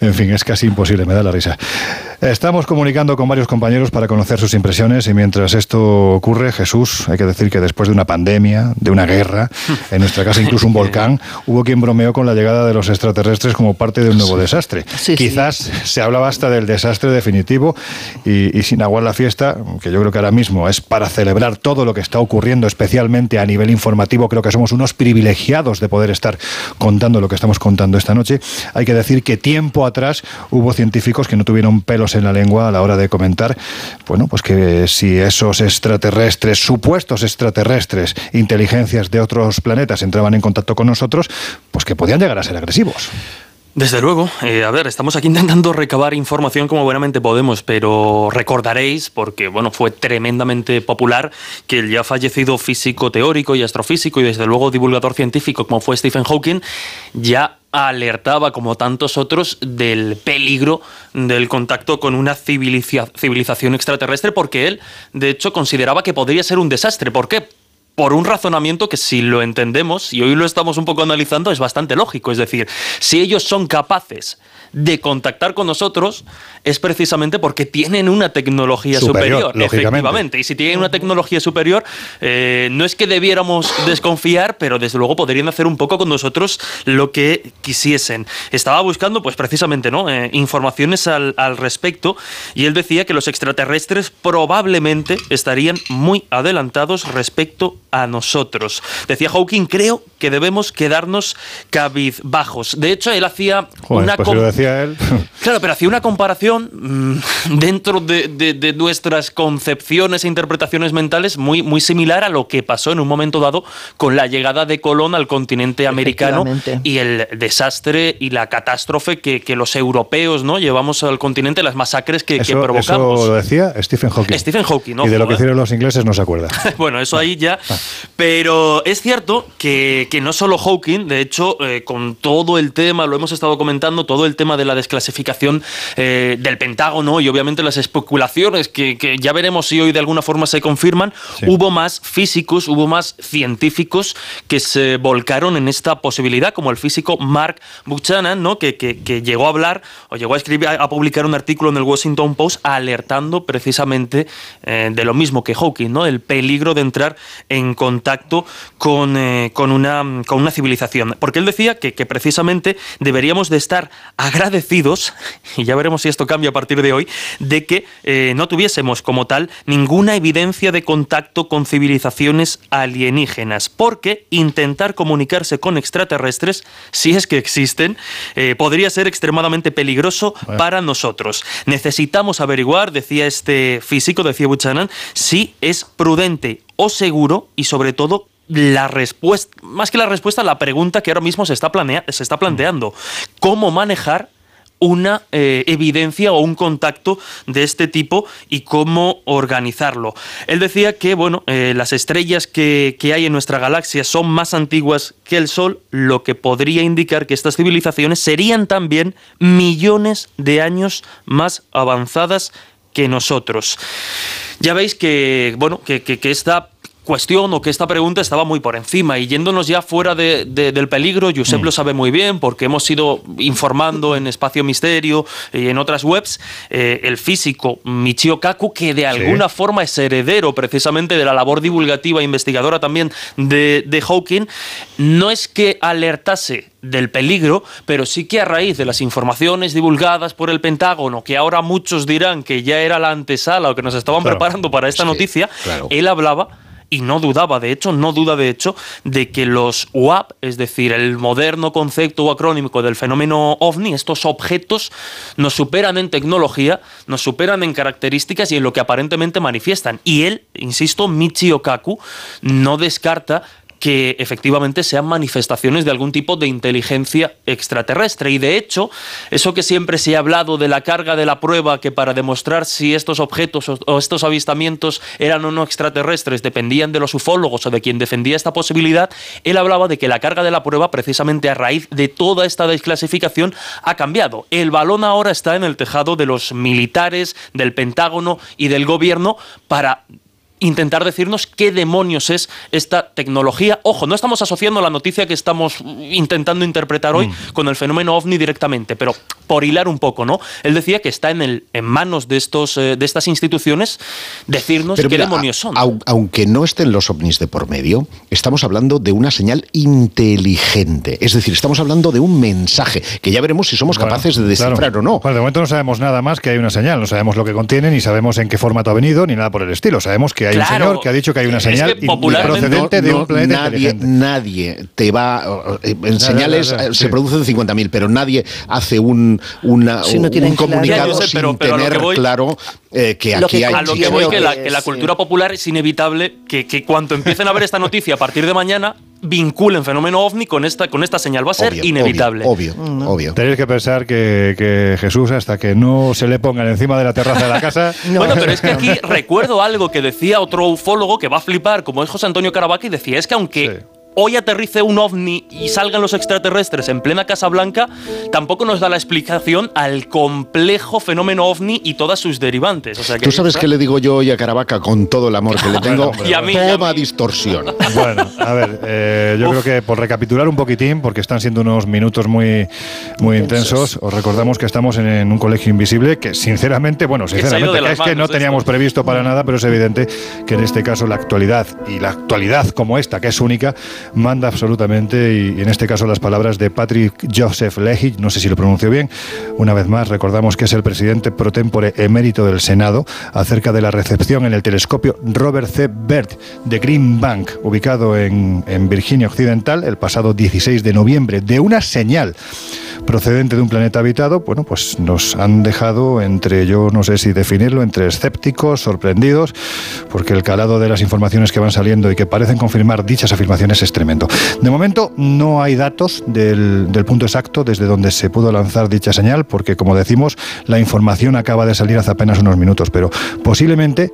en fin, es casi imposible, me da la risa. Estamos comunicando con varios compañeros para conocer sus impresiones y mientras esto ocurre, Jesús, hay que decir que después de una pandemia, de una guerra, en nuestra casa incluso un volcán, hubo quien bromeó con la llegada de los extraterrestres como parte de un nuevo desastre. Quizás se hablaba hasta del desastre definitivo y, y sin aguar la fiesta, que yo creo que ahora mismo es para celebrar todo lo que está ocurriendo, especialmente a nivel informativo, creo que somos unos privilegiados de poder estar contando lo que estamos contando esta noche. Hay que decir que tiempo atrás hubo científicos que no tuvieron pelos en la lengua a la hora de comentar, bueno, pues que si esos extraterrestres, supuestos extraterrestres, inteligencias de otros planetas entraban en contacto con nosotros, pues que podían llegar a ser agresivos. Desde luego, eh, a ver, estamos aquí intentando recabar información como buenamente podemos, pero recordaréis, porque bueno, fue tremendamente popular, que el ya fallecido físico teórico y astrofísico y desde luego divulgador científico como fue Stephen Hawking, ya alertaba, como tantos otros, del peligro del contacto con una civilización extraterrestre, porque él, de hecho, consideraba que podría ser un desastre. ¿Por qué? Por un razonamiento que si lo entendemos, y hoy lo estamos un poco analizando, es bastante lógico. Es decir, si ellos son capaces de contactar con nosotros es precisamente porque tienen una tecnología superior, efectivamente. Y si tienen una tecnología superior, eh, no es que debiéramos desconfiar, pero desde luego podrían hacer un poco con nosotros lo que quisiesen. Estaba buscando, pues precisamente, ¿no? Eh, informaciones al, al respecto y él decía que los extraterrestres probablemente estarían muy adelantados respecto a nosotros. Decía Hawking, creo que debemos quedarnos cabizbajos. De hecho, él hacía una... Pues él. Claro, pero hacía una comparación mm, dentro de, nuestras concepciones e interpretaciones mentales muy, muy similar a lo que pasó en un momento dado con la llegada de Colón al continente americano y el desastre y la catástrofe que, los europeos no llevamos al continente, las masacres que, provocamos. Eso lo decía Stephen Hawking. Stephen Hawking, Y de lo que hicieron los ingleses no se acuerda. bueno, eso ahí ya. Ah. Pero es cierto que, no solo Hawking, de hecho, eh, con todo el tema, lo hemos estado comentando, todo el tema de la desclasificación eh, del Pentágono y obviamente las especulaciones que, ya veremos si hoy de alguna forma se confirman, hubo más físicos, hubo más científicos que se volcaron en esta posibilidad, como el físico Mark Buchanan, ¿no? que, llegó a hablar o llegó a escribir, a publicar un artículo en el Washington Post alertando precisamente eh, de lo mismo que Hawking, ¿no? el peligro de entrar en contacto con, eh, con, una, con una civilización. Porque él decía que, que precisamente deberíamos de estar agradecidos, y ya veremos si esto cambia a partir de hoy, de que eh, no tuviésemos como tal ninguna evidencia de contacto con civilizaciones alienígenas, porque intentar comunicarse con extraterrestres, si es que existen, eh, podría ser extremadamente peligroso para nosotros. Necesitamos averiguar, decía este físico, decía Buchanan, si es prudente o seguro y sobre todo la respuesta, más que la respuesta, la pregunta que ahora mismo se está, se está planteando. ¿Cómo manejar una eh, evidencia o un contacto de este tipo y cómo organizarlo. Él decía que bueno, eh, las estrellas que, que, hay en nuestra galaxia son más antiguas que el Sol, lo que podría indicar que estas civilizaciones serían también millones de años más avanzadas que nosotros. Ya veis que, bueno, que, que, que esta cuestión o que esta pregunta estaba muy por encima. Y yéndonos ya fuera del peligro, Josep mm. lo sabe muy bien porque hemos ido informando en Espacio Misterio y en otras webs, eh, el físico Michio Kaku, que de alguna forma es heredero precisamente de la labor divulgativa e investigadora también de, de Hawking, no es que alertase del peligro, pero sí que a raíz de las informaciones divulgadas por el Pentágono, que ahora muchos dirán que ya era la antesala o que nos estaban preparando para esta noticia, él hablaba y no dudaba, de hecho, no duda de hecho, de que los UAP, es decir, el moderno concepto o acrónimo del fenómeno ovni, estos objetos nos superan en tecnología, nos superan en características y en lo que aparentemente manifiestan. Y él, insisto, Michio Kaku, no descarta que efectivamente sean manifestaciones de algún tipo de inteligencia extraterrestre. Y de hecho, eso que siempre se ha hablado de la carga de la prueba, que para demostrar si estos objetos o estos avistamientos eran o no extraterrestres dependían de los ufólogos o de quien defendía esta posibilidad, él hablaba de que la carga de la prueba, precisamente a raíz de toda esta desclasificación, ha cambiado. El balón ahora está en el tejado de los militares, del Pentágono y del gobierno para intentar decirnos qué demonios es esta tecnología. Ojo, no estamos asociando la noticia que estamos intentando interpretar hoy mm. con el fenómeno ovni directamente, pero por hilar un poco, ¿no? Él decía que está en, el, en manos de, estos, eh, de estas instituciones decirnos qué demonios son. aunque no estén los ovnis de por medio, estamos hablando de una señal inteligente. Es decir, estamos hablando de un mensaje que ya veremos si somos capaces de descifrar o no. Bueno, de momento no sabemos nada más que hay una señal, no sabemos lo que contiene, ni sabemos en qué formato ha venido, ni nada por el estilo. Sabemos que hay un señor que ha dicho que hay una señal procedente de un planeta nadie, Nadie te va... Eh, en señales se producen 50.000, pero nadie hace un una, un comunicado sin tener claro eh, que aquí hay... A lo que voy, que la, que la cultura popular es inevitable que, que cuando empiecen a ver esta noticia a partir de mañana vinculen fenómeno ovni con esta, con esta señal. Va a ser inevitable. Obvio, obvio, Tenéis que pensar que, que, Jesús, hasta que no se le pongan encima de la terraza de la casa. Bueno, pero es que aquí recuerdo algo que decía otro ufólogo que va a flipar, como es José Antonio Caravaca, y decía: es que aunque hoy aterrice un ovni y salgan los extraterrestres en plena Casa Blanca, tampoco nos da la explicación al complejo fenómeno ovni y todas sus derivantes. Tú sabes qué le digo yo hoy a Caravaca con todo el amor que le tengo. y a mí, toma distorsión. Bueno, a ver, eh, yo creo que por recapitular un poquitín, porque están siendo unos minutos muy, muy intensos, os recordamos que estamos en, un colegio invisible que, sinceramente, bueno, sinceramente, es que no teníamos previsto para nada, pero es evidente que en este caso la actualidad y la actualidad como esta, que es única, manda absolutamente, y en este caso las palabras de Patrick Joseph Leahy, no sé si lo pronuncio bien, una vez más recordamos que es el presidente pro tempore emérito del Senado, acerca de la recepción en el telescopio Robert C. Bert de Green Bank, ubicado en, en Virginia Occidental, el pasado 16 de noviembre, de una señal procedente de un planeta habitado, bueno, pues nos han dejado entre, yo no sé si definirlo, entre escépticos, sorprendidos, porque el calado de las informaciones que van saliendo y que parecen confirmar dichas afirmaciones es tremendo. De momento no hay datos del, punto exacto desde donde se pudo lanzar dicha señal, porque como decimos, la información acaba de salir hace apenas unos minutos, pero posiblemente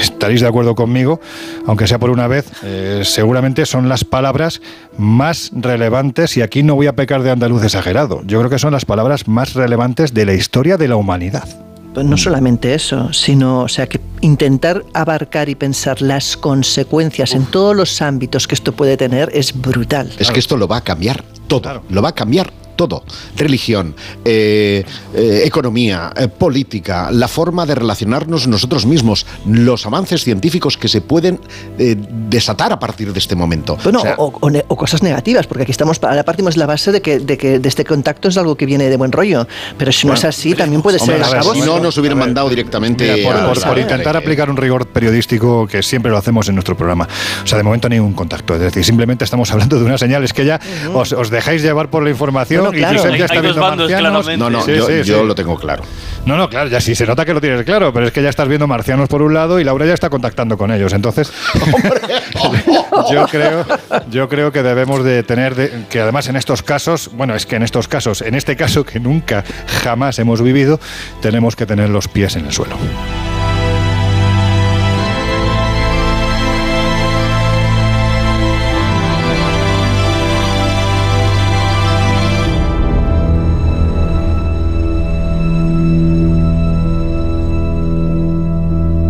estaréis de acuerdo conmigo, aunque sea por una vez, eh, seguramente son las palabras más relevantes, y aquí no voy a pecar de andaluz exagerado, yo creo que son las palabras más relevantes de la historia de la humanidad. Pues no solamente eso, sino, o sea, que intentar abarcar y pensar las consecuencias en todos los ámbitos que esto puede tener es brutal. Es que esto lo va a cambiar todo, lo va a cambiar todo, religión, eh, eh, economía, eh, política, la forma de relacionarnos nosotros mismos, los avances científicos que se pueden desatar a partir de este momento. Bueno, o, cosas negativas, porque aquí estamos, la partimos la base de que, de que de este contacto es algo que viene de buen rollo, pero si no es así, también puede ser Si no, nos hubieran mandado directamente... por, intentar aplicar un rigor periodístico que siempre lo hacemos en nuestro programa. O sea, de momento ningún contacto, es decir, simplemente estamos hablando de una señal, es que ya os, os dejáis llevar por la información claro. No, no, yo, lo tengo claro. No, no, claro, ya sí se nota que lo tienes claro, pero es que ya estás viendo marcianos por un lado y Laura ya está contactando con ellos. Entonces, yo creo, yo creo que debemos de tener, que además en estos casos, bueno, es que en estos casos, en este caso que nunca jamás hemos vivido, tenemos que tener los pies en el suelo.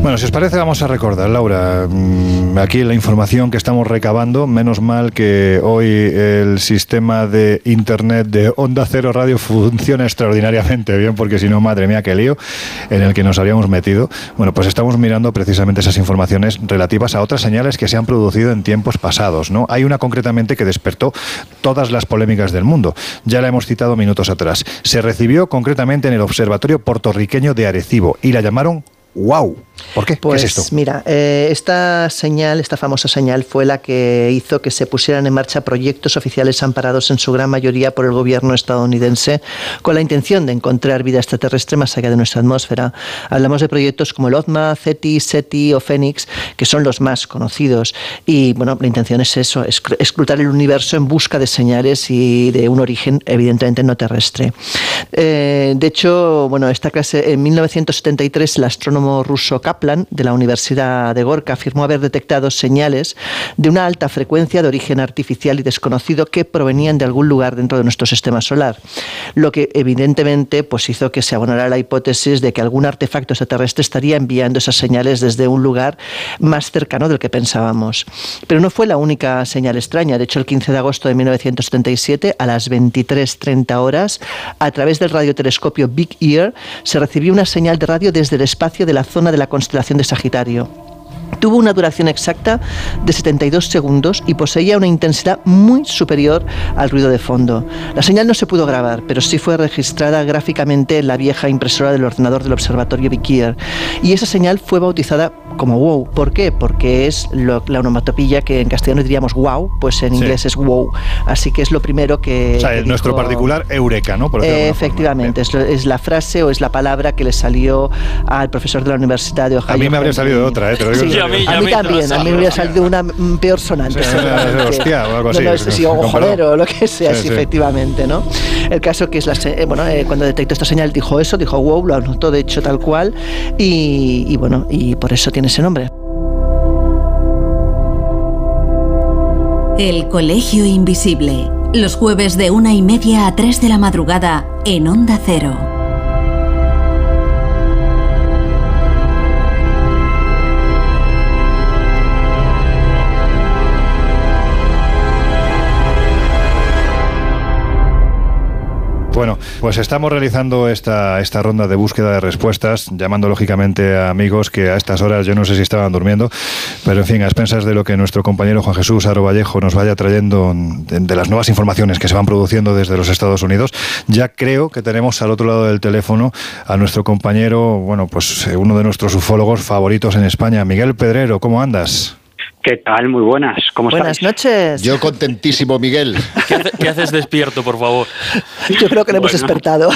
Bueno, si os parece, vamos a recordar, Laura, mm, aquí la información que estamos recabando. Menos mal que hoy el sistema de internet de Onda Cero Radio funciona extraordinariamente bien, porque si no, madre mía, qué lío en el que nos habíamos metido. Bueno, pues estamos mirando precisamente esas informaciones relativas a otras señales que se han producido en tiempos pasados. ¿no? Hay una concretamente que despertó todas las polémicas del mundo. Ya la hemos citado minutos atrás. Se recibió concretamente en el Observatorio Puertorriqueño de Arecibo y la llamaron ¡Wow! ¿Por qué? Pues ¿Qué es esto? mira, eh, esta señal, esta famosa señal, fue la que hizo que se pusieran en marcha proyectos oficiales amparados en su gran mayoría por el gobierno estadounidense con la intención de encontrar vida extraterrestre más allá de nuestra atmósfera. Hablamos de proyectos como el OZMA, CETI, SETI o Fénix, que son los más conocidos. Y bueno, la intención es eso, escrutar el universo en busca de señales y de un origen evidentemente no terrestre. Eh, de hecho, bueno, esta clase en 1973 el astrónomo ruso Kaplan de la Universidad de Gorka afirmó haber detectado señales de una alta frecuencia de origen artificial y desconocido que provenían de algún lugar dentro de nuestro sistema solar, lo que evidentemente pues hizo que se abonara la hipótesis de que algún artefacto extraterrestre estaría enviando esas señales desde un lugar más cercano del que pensábamos. Pero no fue la única señal extraña. De hecho, el 15 de agosto de 1977, a las 23.30 horas, a través del radiotelescopio Big Ear, se recibió una señal de radio desde el espacio de la zona de la constelación de Sagitario. Tuvo una duración exacta de 72 segundos y poseía una intensidad muy superior al ruido de fondo. La señal no se pudo grabar, pero sí fue registrada gráficamente en la vieja impresora del ordenador del observatorio Vikier. Y esa señal fue bautizada como wow. ¿Por qué? Porque es la onomatopilla que en castellano diríamos wow, pues en inglés es wow. Así que es lo primero que. O sea, es nuestro particular eureka, ¿no? efectivamente, es, la frase o es la palabra que le salió al profesor de la Universidad de Ohio. A mí me habría salido de otra, ¿eh? Lo digo a mí, también, a mí me hubiera salido una peor sonante. hostia, o algo así. o joder, o lo que sea, sí, efectivamente, ¿no? El caso que es la, eh, bueno, eh, cuando detectó esta señal dijo eso, dijo wow, lo anotó de hecho tal cual, y, y bueno, y por eso tiene ese nombre. El Colegio Invisible, los jueves de una y media a tres de la madrugada en Onda Cero. Bueno, pues estamos realizando esta, esta ronda de búsqueda de respuestas, llamando lógicamente a amigos que a estas horas yo no sé si estaban durmiendo, pero en fin, a expensas de lo que nuestro compañero Juan Jesús Aro Vallejo nos vaya trayendo de, las nuevas informaciones que se van produciendo desde los Estados Unidos, ya creo que tenemos al otro lado del teléfono a nuestro compañero, bueno, pues eh, uno de nuestros ufólogos favoritos en España, Miguel Pedrero, ¿cómo andas? ¿Qué tal? Muy buenas. ¿Cómo Buenas noches. Yo contentísimo, Miguel. ¿Qué, haces despierto, por favor? Yo creo que le hemos despertado.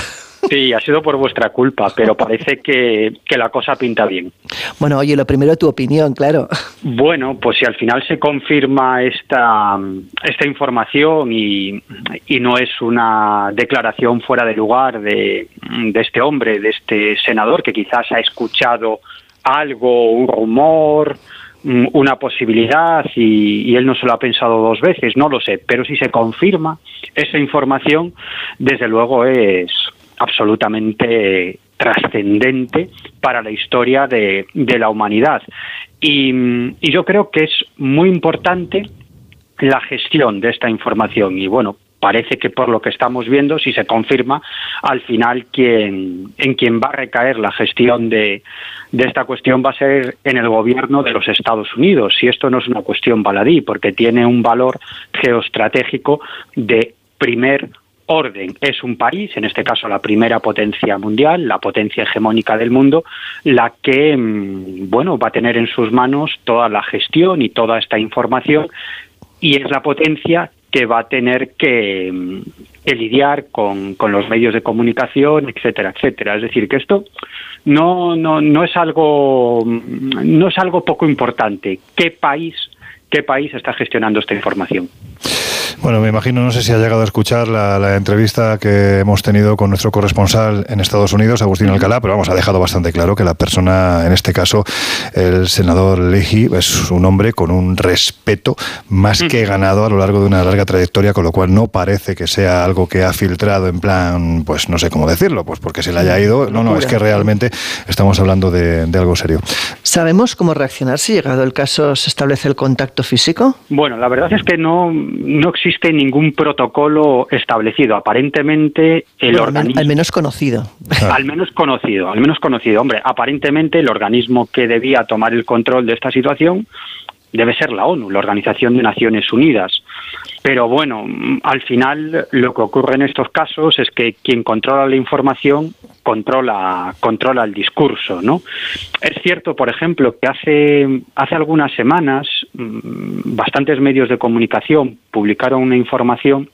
Sí, ha sido por vuestra culpa, pero parece que, la cosa pinta bien. Bueno, oye, lo primero tu opinión, claro. Bueno, pues si al final se confirma esta, esta información y, y no es una declaración fuera de lugar de, de este hombre, de este senador que quizás ha escuchado algo, un rumor, una posibilidad y, él no se lo ha pensado dos veces, no lo sé, pero si se confirma esa información, desde luego es absolutamente trascendente para la historia de, la humanidad. Y, y yo creo que es muy importante la gestión de esta información y bueno, parece que por lo que estamos viendo, si se confirma, al final quien, en quien va a recaer la gestión de, de esta cuestión va a ser en el gobierno de los Estados Unidos. Y esto no es una cuestión baladí, porque tiene un valor geoestratégico de primer orden. Es un país, en este caso la primera potencia mundial, la potencia hegemónica del mundo, la que mm, bueno va a tener en sus manos toda la gestión y toda esta información y es la potencia que va a tener que, mm, lidiar con, con, los medios de comunicación, etcétera, etcétera. Es decir, que esto no, no, no es algo no es algo poco importante. ¿Qué país, qué país está gestionando esta información? Bueno, me imagino, no sé si ha llegado a escuchar la, entrevista que hemos tenido con nuestro corresponsal en Estados Unidos, Agustín Alcalá, pero vamos, ha dejado bastante claro que la persona, en este caso, el senador Leahy, es un hombre con un respeto más que ganado a lo largo de una larga trayectoria, con lo cual no parece que sea algo que ha filtrado en plan, pues no sé cómo decirlo, pues porque se le haya ido. No, no, es que realmente estamos hablando de, de algo serio. ¿Sabemos cómo reaccionar si llegado el caso se establece el contacto físico? Bueno, la verdad es que no, no existe existe ningún protocolo establecido. Aparentemente el organismo... Al menos conocido. Al menos conocido, al menos conocido. Hombre, aparentemente el organismo que debía tomar el control de esta situación debe ser la ONU, la Organización de Naciones Unidas. Pero bueno, al final lo que ocurre en estos casos es que quien controla la información controla, controla el discurso, ¿no? Es cierto, por ejemplo, que hace, hace algunas semanas mm, bastantes medios de comunicación publicaron una información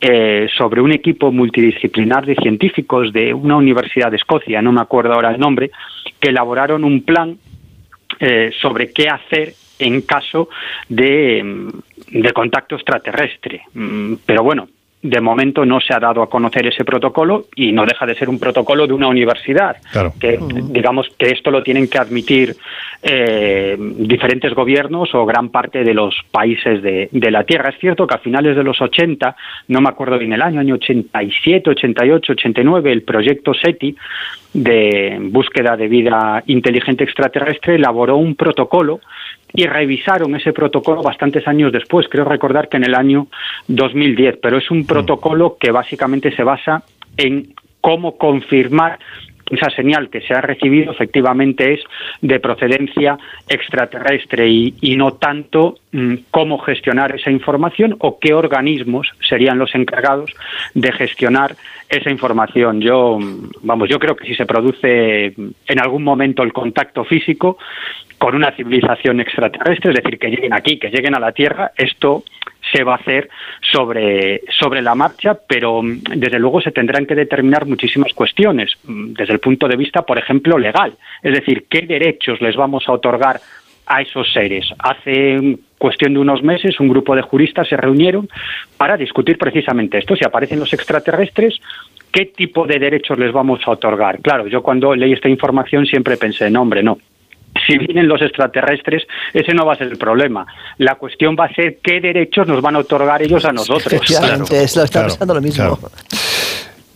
eh, sobre un equipo multidisciplinar de científicos de una universidad de Escocia, no me acuerdo ahora el nombre, que elaboraron un plan eh, sobre qué hacer en caso de, de contacto extraterrestre. Mm, pero bueno, de momento no se ha dado a conocer ese protocolo y no deja de ser un protocolo de una universidad. Que digamos que esto lo tienen que admitir eh, diferentes gobiernos o gran parte de los países de, de, la Tierra. Es cierto que a finales de los 80, no me acuerdo bien el año, año 87, 88, 89, el proyecto SETI de búsqueda de vida inteligente extraterrestre elaboró un protocolo y revisaron ese protocolo bastantes años después, creo recordar que en el año 2010, pero es un mm. protocolo que básicamente se basa en cómo confirmar esa señal que se ha recibido efectivamente es de procedencia extraterrestre y, no tanto mm, cómo gestionar esa información o qué organismos serían los encargados de gestionar esa información. Yo, mm, vamos, yo creo que si se produce en algún momento el contacto físico, con una civilización extraterrestre, es decir, que lleguen aquí, que lleguen a la Tierra, esto se va a hacer sobre, sobre la marcha, pero mm, desde luego se tendrán que determinar muchísimas cuestiones, mm, desde el punto de vista, por ejemplo, legal. Es decir, qué derechos les vamos a otorgar a esos seres. Hace cuestión de unos meses un grupo de juristas se reunieron para discutir precisamente esto. Si aparecen los extraterrestres, ¿qué tipo de derechos les vamos a otorgar? Claro, yo cuando leí esta información siempre pensé, no, hombre, no si vienen los extraterrestres, ese no va a ser el problema. La cuestión va a ser qué derechos nos van a otorgar ellos a nosotros. Efectivamente, está pensando lo mismo.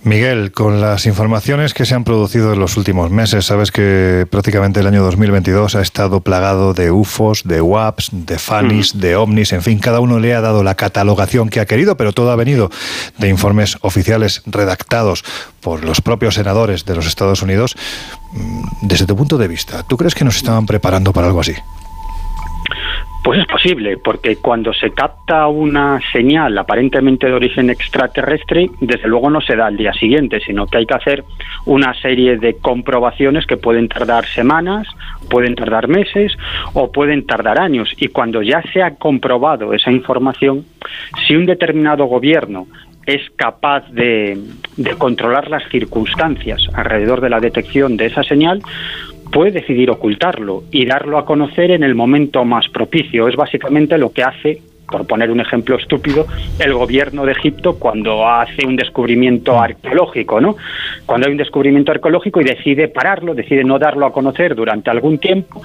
Miguel, con las informaciones que se han producido en los últimos meses, sabes que prácticamente el año 2022 ha estado plagado de UFOs, de WAPs, de FANIS, mm. de OVNIs, en fin, cada uno le ha dado la catalogación que ha querido, pero todo ha venido de informes oficiales redactados por los propios senadores de los Estados Unidos. Mm, desde tu punto de vista, ¿tú crees que nos estaban preparando para algo así? Pues es posible, porque cuando se capta una señal aparentemente de origen extraterrestre, desde luego no se da al día siguiente, sino que hay que hacer una serie de comprobaciones que pueden tardar semanas, pueden tardar meses o pueden tardar años. Y cuando ya se ha comprobado esa información, si un determinado gobierno es capaz de, de, controlar las circunstancias alrededor de la detección de esa señal, puede decidir ocultarlo y darlo a conocer en el momento más propicio. Es básicamente lo que hace por poner un ejemplo estúpido, el gobierno de Egipto cuando hace un descubrimiento arqueológico, ¿no? Cuando hay un descubrimiento arqueológico y decide pararlo, decide no darlo a conocer durante algún tiempo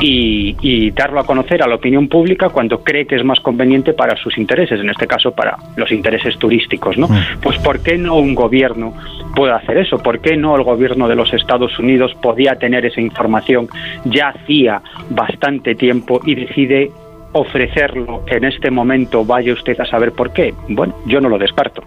y, darlo a conocer a la opinión pública cuando cree que es más conveniente para sus intereses, en este caso para los intereses turísticos, ¿no? Mm. Pues ¿por qué no un gobierno puede hacer eso? ¿Por qué no el gobierno de los Estados Unidos podía tener esa información ya hacía bastante tiempo y decide ofrecerlo en este momento, vaya usted a saber por qué. Bueno, yo no lo descarto.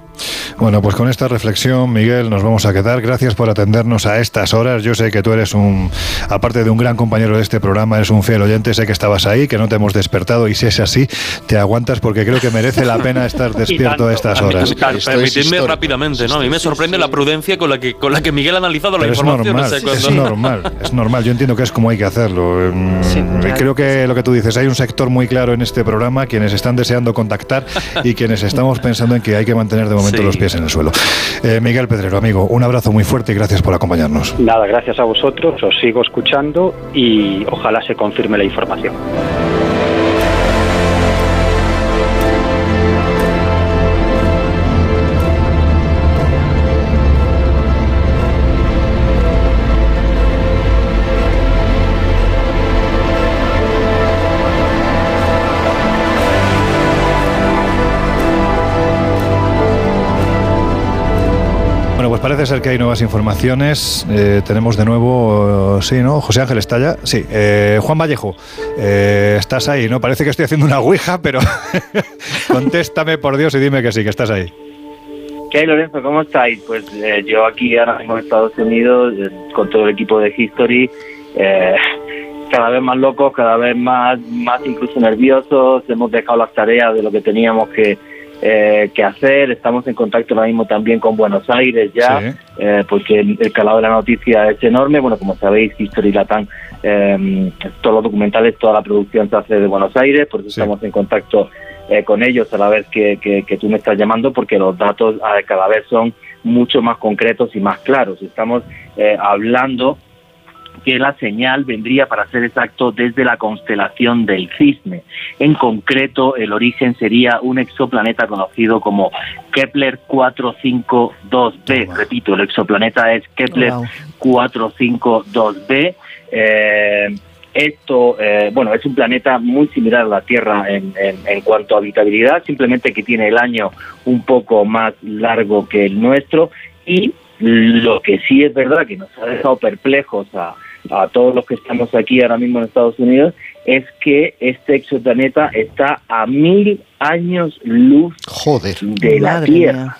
Bueno, pues con esta reflexión, Miguel, nos vamos a quedar. Gracias por atendernos a estas horas. Yo sé que tú eres un, aparte de un gran compañero de este programa, eres un fiel oyente. Sé que estabas ahí, que no te hemos despertado y si es así, te aguantas porque creo que merece la pena estar despierto a estas horas. Permitidme rápidamente, ¿no? A mí me sorprende la prudencia con la que con la que Miguel ha analizado la información. Es normal, es normal, es normal. Yo entiendo que es como hay que hacerlo. Mm, creo que lo que tú dices, hay un sector muy claro en este programa, quienes están deseando contactar y quienes estamos pensando en que hay que mantener de momento los pies en el suelo. Eh, Miguel Pedrero, amigo, un abrazo muy fuerte y gracias por acompañarnos. Nada, gracias a vosotros, os sigo escuchando y ojalá se confirme la información. Parece ser que hay nuevas informaciones. Eh, tenemos de nuevo, sí, ¿no? José Ángel está. Sí. Eh, Juan Vallejo, eh, estás ahí, ¿no? Parece que estoy haciendo una ouija, pero contéstame por Dios y dime que sí, que estás ahí. ¿Qué hay, Lorenzo? ¿Cómo estáis? Pues yo aquí ahora mismo en Estados Unidos, con todo el equipo de History, cada vez más locos, cada vez más, más incluso nerviosos. Hemos dejado las tareas de lo que teníamos que eh, que hacer. Estamos en contacto ahora mismo también con Buenos Aires ya, eh, porque el, calado de la noticia es enorme. Bueno, como sabéis, History Latam, eh, todos los documentales, toda la producción se hace de Buenos Aires, por eso estamos en contacto eh, con ellos a la vez que, que, tú me estás llamando, porque los datos cada vez son mucho más concretos y más claros. Estamos hablando que la señal vendría, para ser exacto, desde la constelación del Cisne. En concreto, el origen sería un exoplaneta conocido como Kepler 452b. Repito, el exoplaneta es Kepler 452b. Eh, esto, eh, bueno, es un planeta muy similar a la Tierra en, en, cuanto a habitabilidad, simplemente que tiene el año un poco más largo que el nuestro y lo que sí es verdad que nos ha dejado perplejos a, a todos los que estamos aquí ahora mismo en Estados Unidos es que este exoplaneta está a mil años luz de la Tierra.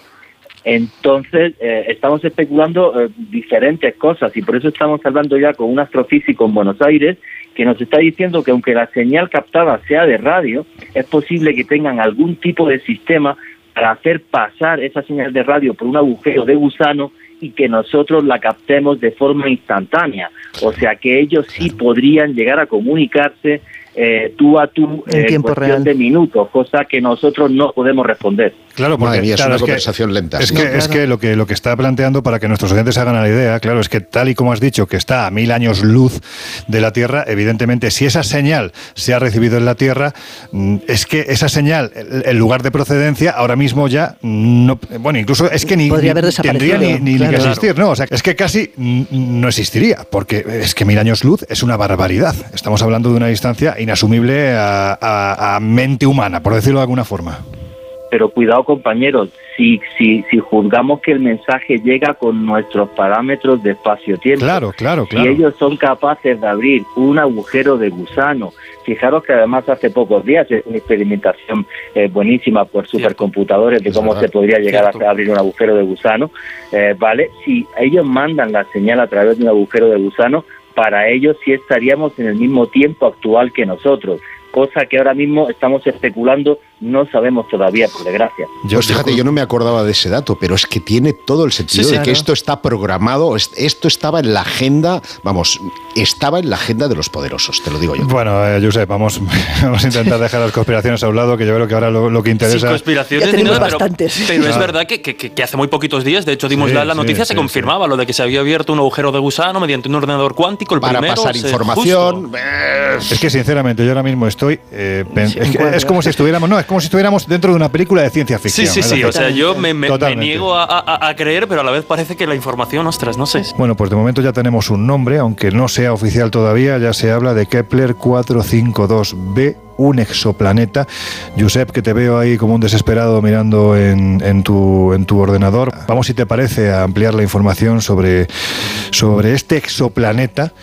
Entonces, eh, estamos especulando eh, diferentes cosas y por eso estamos hablando ya con un astrofísico en Buenos Aires que nos está diciendo que aunque la señal captada sea de radio, es posible que tengan algún tipo de sistema para hacer pasar esa señal de radio por un agujero de gusano y que nosotros la captemos de forma instantánea. O sea que ellos sí podrían llegar a comunicarse eh, tú a tú en, tiempo real. de minutos, cosa que nosotros no podemos responder. Claro, porque es una conversación lenta. Es, que, es que lo que lo que está planteando para que nuestros oyentes hagan la idea, claro, es que tal y como has dicho, que está a mil años luz de la Tierra, evidentemente, si esa señal se ha recibido en la Tierra, mm, es que esa señal, el lugar de procedencia, ahora mismo ya no, bueno, incluso es que ni, tendría ni, que existir, ¿no? O sea, es que casi no existiría, porque es que mil años luz es una barbaridad. Estamos hablando de una distancia inasumible a, mente humana, por decirlo de alguna forma. Pero cuidado compañeros, si, si, si juzgamos que el mensaje llega con nuestros parámetros de espacio-tiempo, claro, claro, claro. si ellos son capaces de abrir un agujero de gusano, fijaros que además hace pocos días es una experimentación eh, buenísima por supercomputadores de cómo se podría llegar a abrir un agujero de gusano, eh, ¿vale? Si ellos mandan la señal a través de un agujero de gusano, para ellos sí estaríamos en el mismo tiempo actual que nosotros, cosa que ahora mismo estamos especulando no sabemos todavía, por desgracia. Yo, pues fíjate, yo no me acordaba de ese dato, pero es que tiene todo el sentido de que esto está programado, esto estaba en la agenda, vamos, estaba en la agenda de los poderosos, te lo digo yo. Bueno, eh, Josep, vamos, vamos a intentar dejar las conspiraciones a un lado, que yo creo que ahora lo, que interesa... Sí, conspiraciones, pero, pero, es verdad que, hace muy poquitos días, de hecho dimos la, noticia, se confirmaba lo de que se había abierto un agujero de gusano mediante un ordenador cuántico, el Para pasar información... Es que sinceramente yo ahora mismo estoy... Eh, es, como si estuviéramos... No, es como si estuviéramos dentro de una película de ciencia ficción. Sí, sí, sí. O sea, yo me, niego a, creer, pero a la vez parece que la información, ostras, no sé. Bueno, pues de momento ya tenemos un nombre, aunque no sea oficial todavía, ya se habla de Kepler 452b un exoplaneta. Josep, que te veo ahí como un desesperado mirando en, tu, en tu ordenador. Vamos, si te parece, a ampliar la información sobre, sobre este exoplaneta.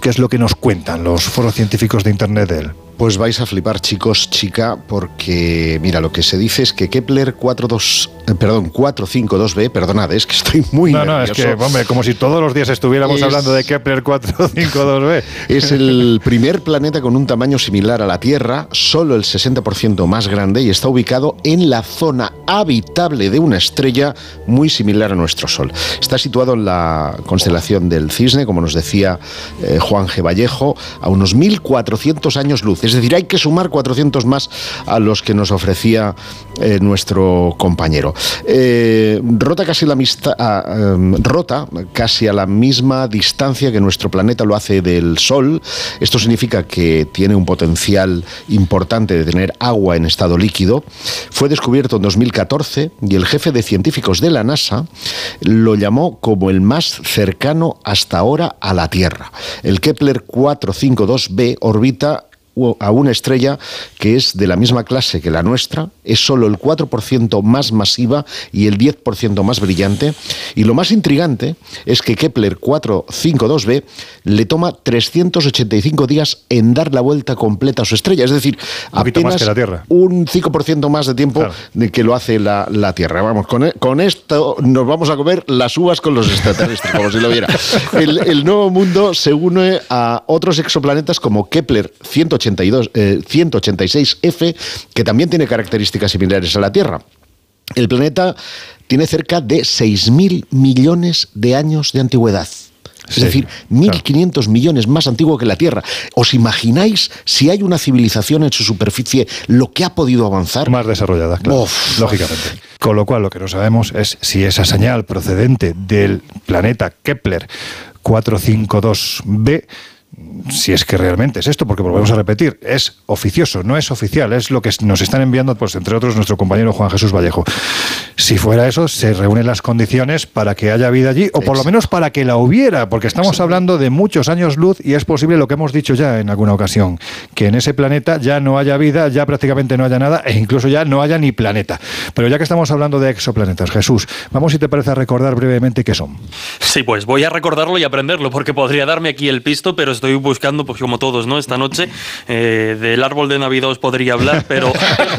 ¿Qué es lo que nos cuentan los foros científicos de Internet de él? Pues vais a flipar, chicos, chica, porque mira, lo que se dice es que Kepler 42, eh, perdón, 452b, perdonad, es que estoy muy No, no, es que, hombre, como si todos los días estuviéramos hablando de Kepler 452b. Es el primer planeta con un tamaño similar a la Tierra, solo el 60% más grande y está ubicado en la zona habitable de una estrella muy similar a nuestro Sol. Está situado en la constelación del Cisne, como nos decía eh, Juan G. Vallejo, a unos 1400 años luz es decir, hay que sumar 400 más a los que nos ofrecía eh, nuestro compañero. Eh, casi la em, rota casi a la misma distancia que nuestro planeta lo hace del Sol. Esto significa que tiene un potencial importante de tener agua en estado líquido. Fue descubierto en 2014 y el jefe de científicos de la NASA lo llamó como el más cercano hasta ahora a la Tierra. El Kepler 452b orbita a una estrella que es de la misma clase que la nuestra, es solo el 4% más masiva y el 10% más brillante. Y lo más intrigante es que Kepler 452b le toma 385 días en dar la vuelta completa a su estrella, es decir, apenas la Tierra. un 5% más de tiempo que lo hace la, Tierra. Vamos, con, con, esto nos vamos a comer las uvas con los extraterrestres, como si lo viera. El, el nuevo mundo se une a otros exoplanetas como Kepler 180 186F, eh, que también tiene características similares a la Tierra. El planeta tiene cerca de 6.000 millones de años de antigüedad. Es decir, 1.500 millones más antiguo que la Tierra. ¿Os imagináis si hay una civilización en su superficie lo que ha podido avanzar? Más desarrollada, claro, lógicamente. Con lo cual, lo que no sabemos es si esa señal procedente del planeta Kepler 452b si es que realmente es esto, porque volvemos a repetir, es oficioso, no es oficial, es lo que nos están enviando, pues entre otros, nuestro compañero Juan Jesús Vallejo. Si fuera eso, se reúnen las condiciones para que haya vida allí, o por lo menos para que la hubiera, porque estamos hablando de muchos años luz y es posible lo que hemos dicho ya en alguna ocasión, que en ese planeta ya no haya vida, ya prácticamente no haya nada, e incluso ya no haya ni planeta. Pero ya que estamos hablando de exoplanetas, Jesús, vamos si te parece a recordar brevemente qué son. Sí, pues voy a recordarlo y aprenderlo, porque podría darme aquí el pisto, pero estoy buscando, pues como todos, ¿no? Esta noche, eh, del árbol de Navidad os podría hablar, pero,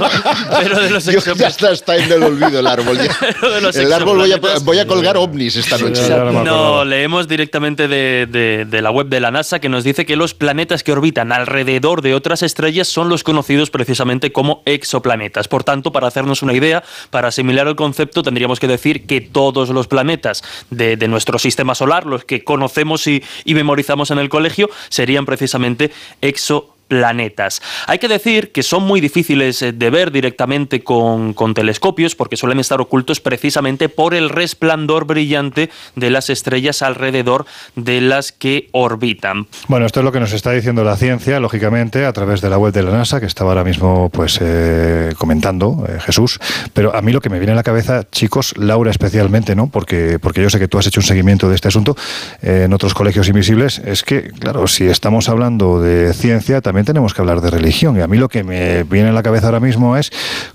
pero de los Ya está, está en el olvido el árbol. el árbol voy a, colgar ovnis esta noche. No, leemos directamente de, de la web de la NASA que nos dice que los planetas que orbitan alrededor de otras estrellas son los conocidos precisamente como exoplanetas. Por tanto, para hacernos una idea, para asimilar el concepto, tendríamos que decir que todos los planetas de, de nuestro sistema solar, los que conocemos y, y memorizamos en el colegio, serían precisamente exo planetas. Hay que decir que son muy difíciles eh, de ver directamente con, telescopios porque suelen estar ocultos precisamente por el resplandor brillante de las estrellas alrededor de las que orbitan. Bueno, esto es lo que nos está diciendo la ciencia, lógicamente, a través de la web de la NASA, que estaba ahora mismo pues eh, comentando eh, Jesús. Pero a mí lo que me viene a la cabeza, chicos, Laura especialmente, ¿no? Porque, porque yo sé que tú has hecho un seguimiento de este asunto en otros colegios invisibles, es que, claro, si estamos hablando de ciencia, también tenemos que hablar de religión. Y a mí lo que me viene a la cabeza ahora mismo es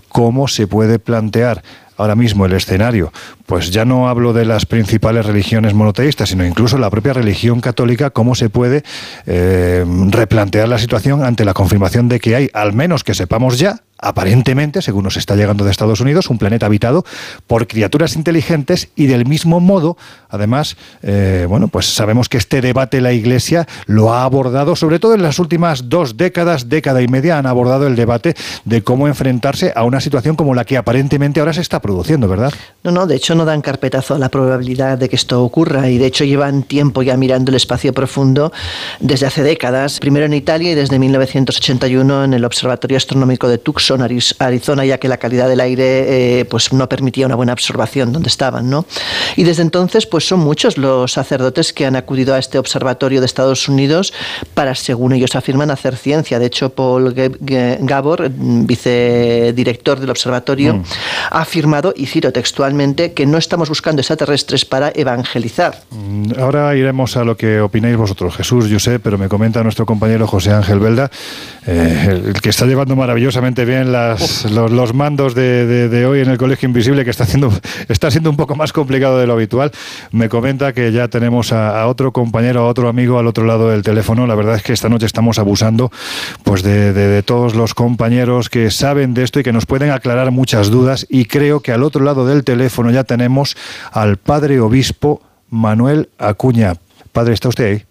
cómo se puede plantear ahora mismo el escenario, pues ya no hablo de las principales religiones monoteístas, sino incluso la propia religión católica, cómo se puede eh, replantear la situación ante la confirmación de que hay, al menos que sepamos ya, aparentemente, según nos está llegando de Estados Unidos, un planeta habitado por criaturas inteligentes y del mismo modo, además, eh, bueno, pues sabemos que este debate la Iglesia lo ha abordado, sobre todo en las últimas dos décadas, década y media, han abordado el debate de cómo enfrentarse a una situación como la que aparentemente ahora se está produciendo, ¿verdad? No, no, de hecho no dan carpetazo a la probabilidad de que esto ocurra y de hecho llevan tiempo ya mirando el espacio profundo desde hace décadas, primero en Italia y desde 1981 en el Observatorio Astronómico de Tucson Arizona, ya que la calidad del aire eh, pues no permitía una buena absorbación donde estaban, ¿no? Y desde entonces, pues son muchos los sacerdotes que han acudido a este observatorio de Estados Unidos para, según ellos afirman, hacer ciencia. De hecho, Paul Gabor, vicedirector del observatorio, mm. ha afirmado, y cito textualmente, que no estamos buscando extraterrestres para evangelizar. Mm, ahora iremos a lo que opináis vosotros, Jesús, yo sé, pero me comenta nuestro compañero José Ángel Belda, eh, el que está llevando maravillosamente bien los, mandos de, hoy en el Colegio Invisible, que está, haciendo, está siendo un poco más complicado de lo habitual. Me comenta que ya tenemos a, otro compañero, a otro amigo al otro lado del teléfono. La verdad es que esta noche estamos abusando pues de, todos los compañeros que saben de esto y que nos pueden aclarar muchas dudas. Y creo que al otro lado del teléfono ya tenemos al padre obispo Manuel Acuña. Padre, ¿está usted ahí?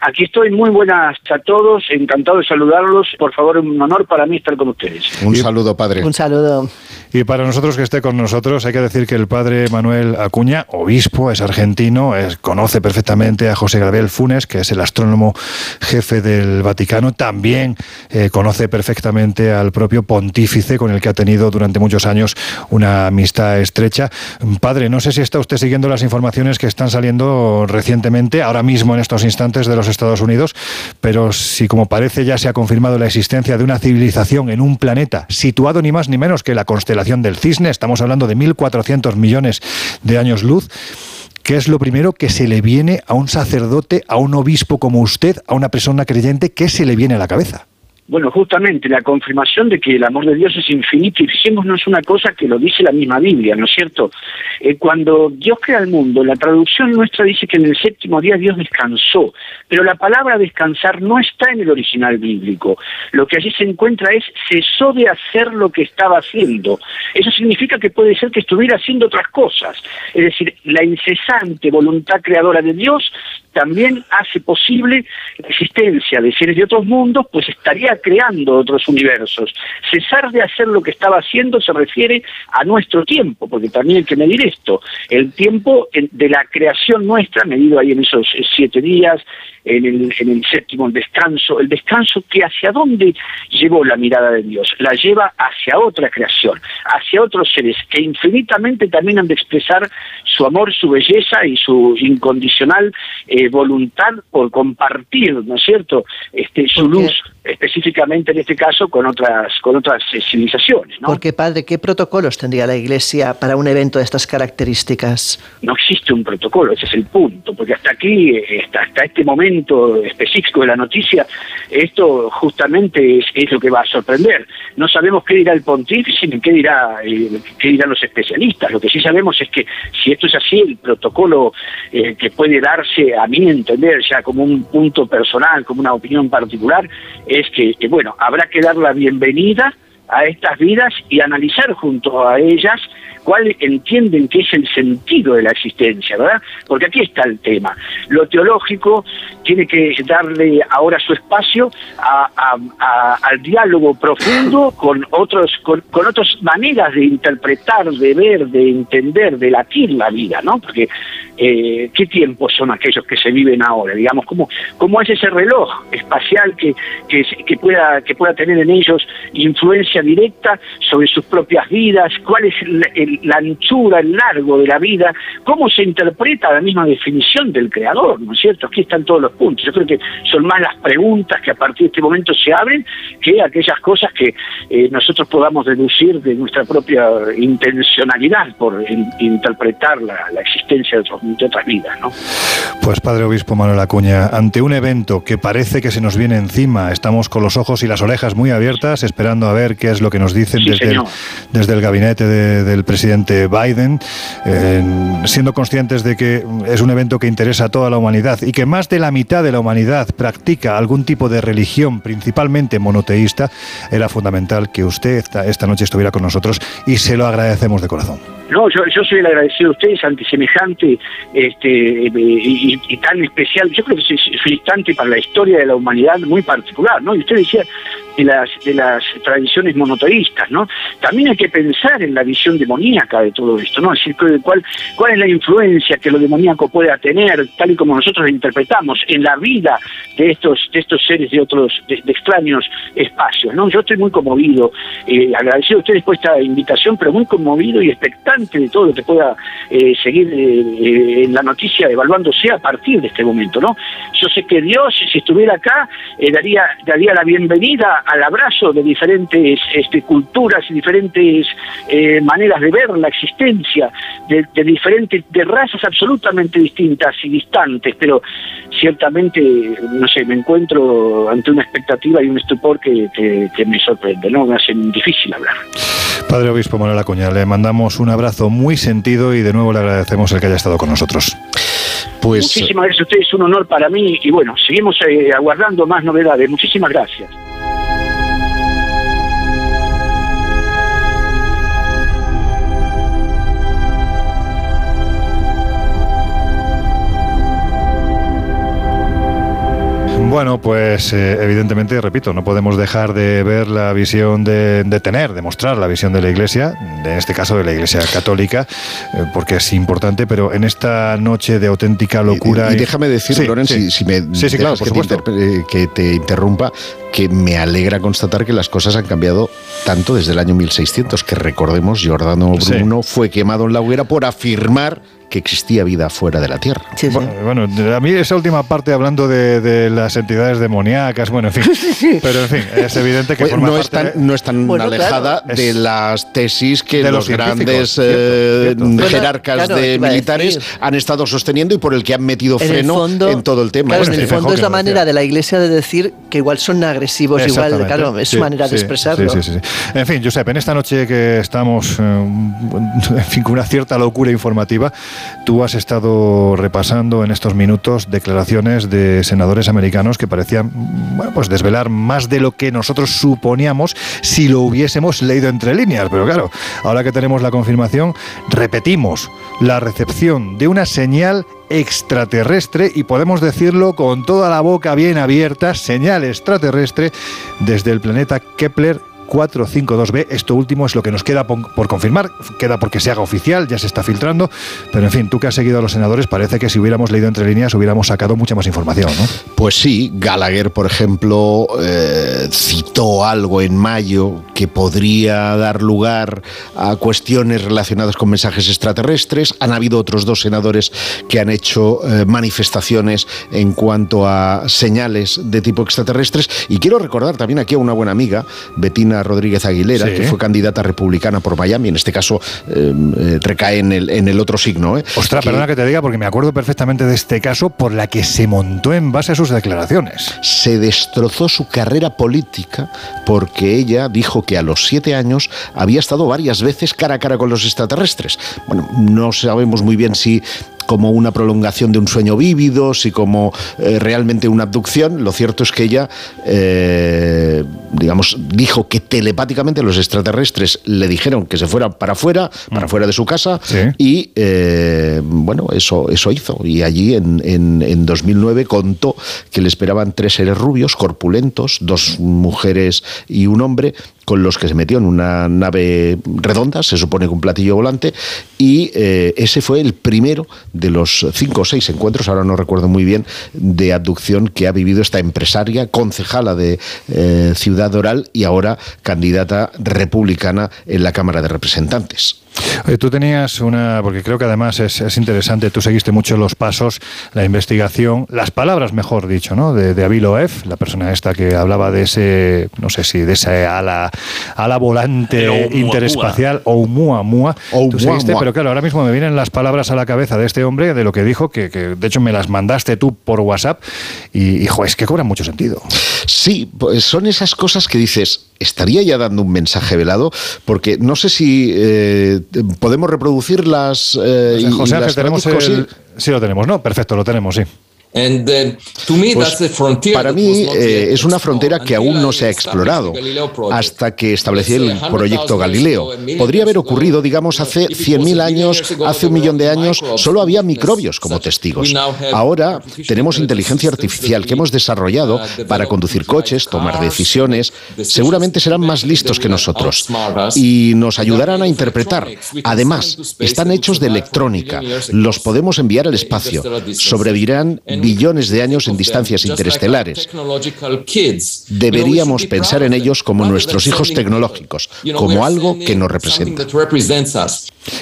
Aquí estoy, muy buenas a todos, encantado de saludarlos. Por favor, un honor para mí estar con ustedes. Un saludo, padre. Un saludo. Y para nosotros que esté con nosotros, hay que decir que el padre Manuel Acuña, obispo, es argentino, conoce perfectamente a José Gabriel Funes, que es el astrónomo jefe del Vaticano, también eh, conoce perfectamente al propio pontífice con el que ha tenido durante muchos años una amistad estrecha. Padre, no sé si está usted siguiendo las informaciones que están saliendo recientemente, ahora mismo en estos instantes de los Estados Unidos, pero si como parece ya se ha confirmado la existencia de una civilización en un planeta situado ni más ni menos que la constelación del Cisne, estamos hablando de 1.400 millones de años luz, ¿qué es lo primero que se le viene a un sacerdote, a un obispo como usted, a una persona creyente, qué se le viene a la cabeza? Bueno, justamente la confirmación de que el amor de Dios es infinito y fijémonos una cosa que lo dice la misma Biblia, ¿no es cierto? Eh, cuando Dios crea el mundo, la traducción nuestra dice que en el séptimo día Dios descansó, pero la palabra descansar no está en el original bíblico. Lo que allí se encuentra es cesó de hacer lo que estaba haciendo. Eso significa que puede ser que estuviera haciendo otras cosas. Es decir, la incesante voluntad creadora de Dios también hace posible la existencia de seres de otros mundos, pues estaría creando otros universos. Cesar de hacer lo que estaba haciendo se refiere a nuestro tiempo, porque también hay que medir esto. El tiempo de la creación nuestra, medido ahí en esos siete días, en el, en el séptimo descanso, el descanso que hacia dónde llevó la mirada de Dios, la lleva hacia otra creación, hacia otros seres que infinitamente también han de expresar su amor, su belleza y su incondicional eh, voluntad por compartir, ¿no es cierto?, este, su luz específicamente en este caso con otras con otras eh, civilizaciones. ¿no? Porque padre, ¿qué protocolos tendría la Iglesia para un evento de estas características? No existe un protocolo, ese es el punto, porque hasta aquí, eh, hasta, hasta este momento específico de la noticia, esto justamente es, lo que va a sorprender. No sabemos qué dirá el pontífice ni qué dirá qué dirán los especialistas. Lo que sí sabemos es que si esto es así, el protocolo que puede darse a mí entender ya como un punto personal, como una opinión particular, es que, bueno, habrá que dar la bienvenida a estas vidas y analizar junto a ellas cuál entienden que es el sentido de la existencia, ¿verdad? Porque aquí está el tema. Lo teológico tiene que darle ahora su espacio al diálogo profundo con otros con, otras maneras de interpretar, de ver, de entender, de latir la vida, ¿no? Porque eh, qué tiempos son aquellos que se viven ahora, digamos, cómo, cómo es ese reloj espacial que, que, pueda, que pueda tener en ellos influencia directa sobre sus propias vidas, cuál es la anchura, el largo de la vida, cómo se interpreta la misma definición del creador, ¿no es cierto? Aquí están todos los puntos. Yo creo que son más las preguntas que a partir de este momento se abren que aquellas cosas que eh, nosotros podamos deducir de nuestra propia intencionalidad por interpretar la, existencia de de otras vidas. ¿no? Pues Padre Obispo Manuel Acuña, ante un evento que parece que se nos viene encima, estamos con los ojos y las orejas muy abiertas, esperando a ver qué es lo que nos dicen desde, el, desde, el, gabinete del presidente Biden, siendo conscientes de que es un evento que interesa a toda la humanidad y que más de la mitad de la humanidad practica algún tipo de religión, principalmente monoteísta, era fundamental que usted esta, esta noche estuviera con nosotros y se lo agradecemos de corazón. No, yo, yo soy el agradecido a ustedes ante semejante este, y, tan especial. Yo creo que es, un instante para la historia de la humanidad muy particular, ¿no? Y usted decía de las, de las tradiciones monoteístas, ¿no? También hay que pensar en la visión demoníaca de todo esto, ¿no? Es decir, cuál, cuál es la influencia que lo demoníaco pueda tener, tal y como nosotros lo interpretamos, en la vida de estos, de estos seres de otros, de, extraños espacios, ¿no? Yo estoy muy conmovido, eh, agradecido a ustedes por esta invitación, pero muy conmovido y expectante de todo lo que pueda eh, seguir eh, en la noticia evaluándose a partir de este momento, ¿no? Yo sé que Dios, si estuviera acá, daría, daría la bienvenida al abrazo de diferentes este, culturas y diferentes eh, maneras de ver la existencia, de, diferentes, de razas absolutamente distintas y distantes, pero ciertamente, no sé, me encuentro ante una expectativa y un estupor que, me sorprende, ¿no? Me hace difícil hablar. Padre Obispo Manuel Acuña, le mandamos un abrazo muy sentido y de nuevo le agradecemos el que haya estado con nosotros. Pues, Muchísimas gracias a ustedes, es un honor para mí y bueno, seguimos eh, aguardando más novedades. Muchísimas gracias. Pues eh, evidentemente, repito, no podemos dejar de ver la visión de, tener, de mostrar la visión de la Iglesia, en este caso de la Iglesia católica, eh, porque es importante, pero en esta noche de auténtica locura... Y, déjame decir, Loren, si, me claro, que, que te interrumpa, que me alegra constatar que las cosas han cambiado tanto desde el año 1600, que recordemos, Giordano Bruno fue quemado en la hoguera por afirmar que existía vida fuera de la Tierra. Bueno, a mí esa última parte hablando de, las entidades demoníacas, bueno, en fin. Pero en fin, es evidente que no, es tan, no es tan alejada de las tesis que de los, grandes eh, jerarcas de militares han estado sosteniendo y por el que han metido freno en todo el tema. en el fondo es la manera de la Iglesia de decir que igual son agresivos, igual, claro, es su manera de expresarlo. En fin, Josep, en esta noche que estamos, eh, en fin, con una cierta locura informativa, tú has estado repasando en estos minutos declaraciones de senadores americanos que parecían, pues desvelar más de lo que nosotros suponíamos si lo hubiésemos leído entre líneas. Pero claro, ahora que tenemos la confirmación, repetimos la recepción de una señal extraterrestre y podemos decirlo con toda la boca bien abierta, señal extraterrestre desde el planeta Kepler 452b. Esto último es lo que nos queda por, confirmar, queda porque se haga oficial, ya se está filtrando, pero en fin, tú que has seguido a los senadores, parece que si hubiéramos leído entre líneas hubiéramos sacado mucha más información, ¿no? Pues sí, Gallagher, por ejemplo, eh, citó algo en mayo que podría dar lugar a cuestiones relacionadas con mensajes extraterrestres. Han habido otros dos senadores que han hecho eh, manifestaciones en cuanto a señales de tipo extraterrestres. Y quiero recordar también aquí a una buena amiga, Betina Rodríguez Aguilera, que fue candidata republicana por Miami, en este caso eh, eh, recae en el, en el otro signo. ¿eh? Ostras, perdona que te diga, porque me acuerdo perfectamente de este caso por la que se montó en base a sus declaraciones. Se destrozó su carrera política porque ella dijo que a los siete años había estado varias veces cara a cara con los extraterrestres. Bueno, no sabemos muy bien si como una prolongación de un sueño vívido, si como eh, realmente una abducción. Lo cierto es que ella, eh, digamos, dijo que telepáticamente los extraterrestres le dijeron que se fuera para afuera, para mm. fuera de su casa, y eh, bueno, eso, eso hizo. Y allí en, en 2009 contó que le esperaban tres seres rubios, corpulentos, dos mujeres y un hombre, con los que se metió en una nave redonda, se supone con un platillo volante, y eh, ese fue el primero de los cinco o seis encuentros, ahora no recuerdo muy bien, de abducción que ha vivido esta empresaria, concejala de eh, Ciudad Oral y ahora candidata republicana en la Cámara de Representantes tú tenías una, porque creo que además es, interesante, tú seguiste mucho los pasos, la investigación, las palabras, mejor dicho, ¿no? De, de F, la persona esta que hablaba de ese, no sé si de esa ala, ala volante interespacial, o Mua, tú seguiste, pero claro, ahora mismo me vienen las palabras a la cabeza de este hombre, de lo que dijo, que, de hecho me las mandaste tú por WhatsApp, y, hijo, es que cobran mucho sentido. Sí, pues son esas cosas que dices, estaría ya dando un mensaje velado, porque no sé si eh, podemos reproducir las. Eh, José tenemos el, sí lo tenemos, ¿no? Perfecto, lo tenemos, sí. Pues, para mí eh, es una frontera que aún no se ha explorado hasta que establecí el proyecto Galileo. Podría haber ocurrido, digamos, hace 100.000 años, hace un millón de años, solo había microbios como testigos. Ahora tenemos inteligencia artificial que hemos desarrollado para conducir coches, tomar decisiones. Seguramente serán más listos que nosotros y nos ayudarán a interpretar. Además, están hechos de electrónica. Los podemos enviar al espacio. Sobrevivirán billones de años en distancias interestelares. Deberíamos pensar en ellos como nuestros hijos tecnológicos, como algo que nos representa.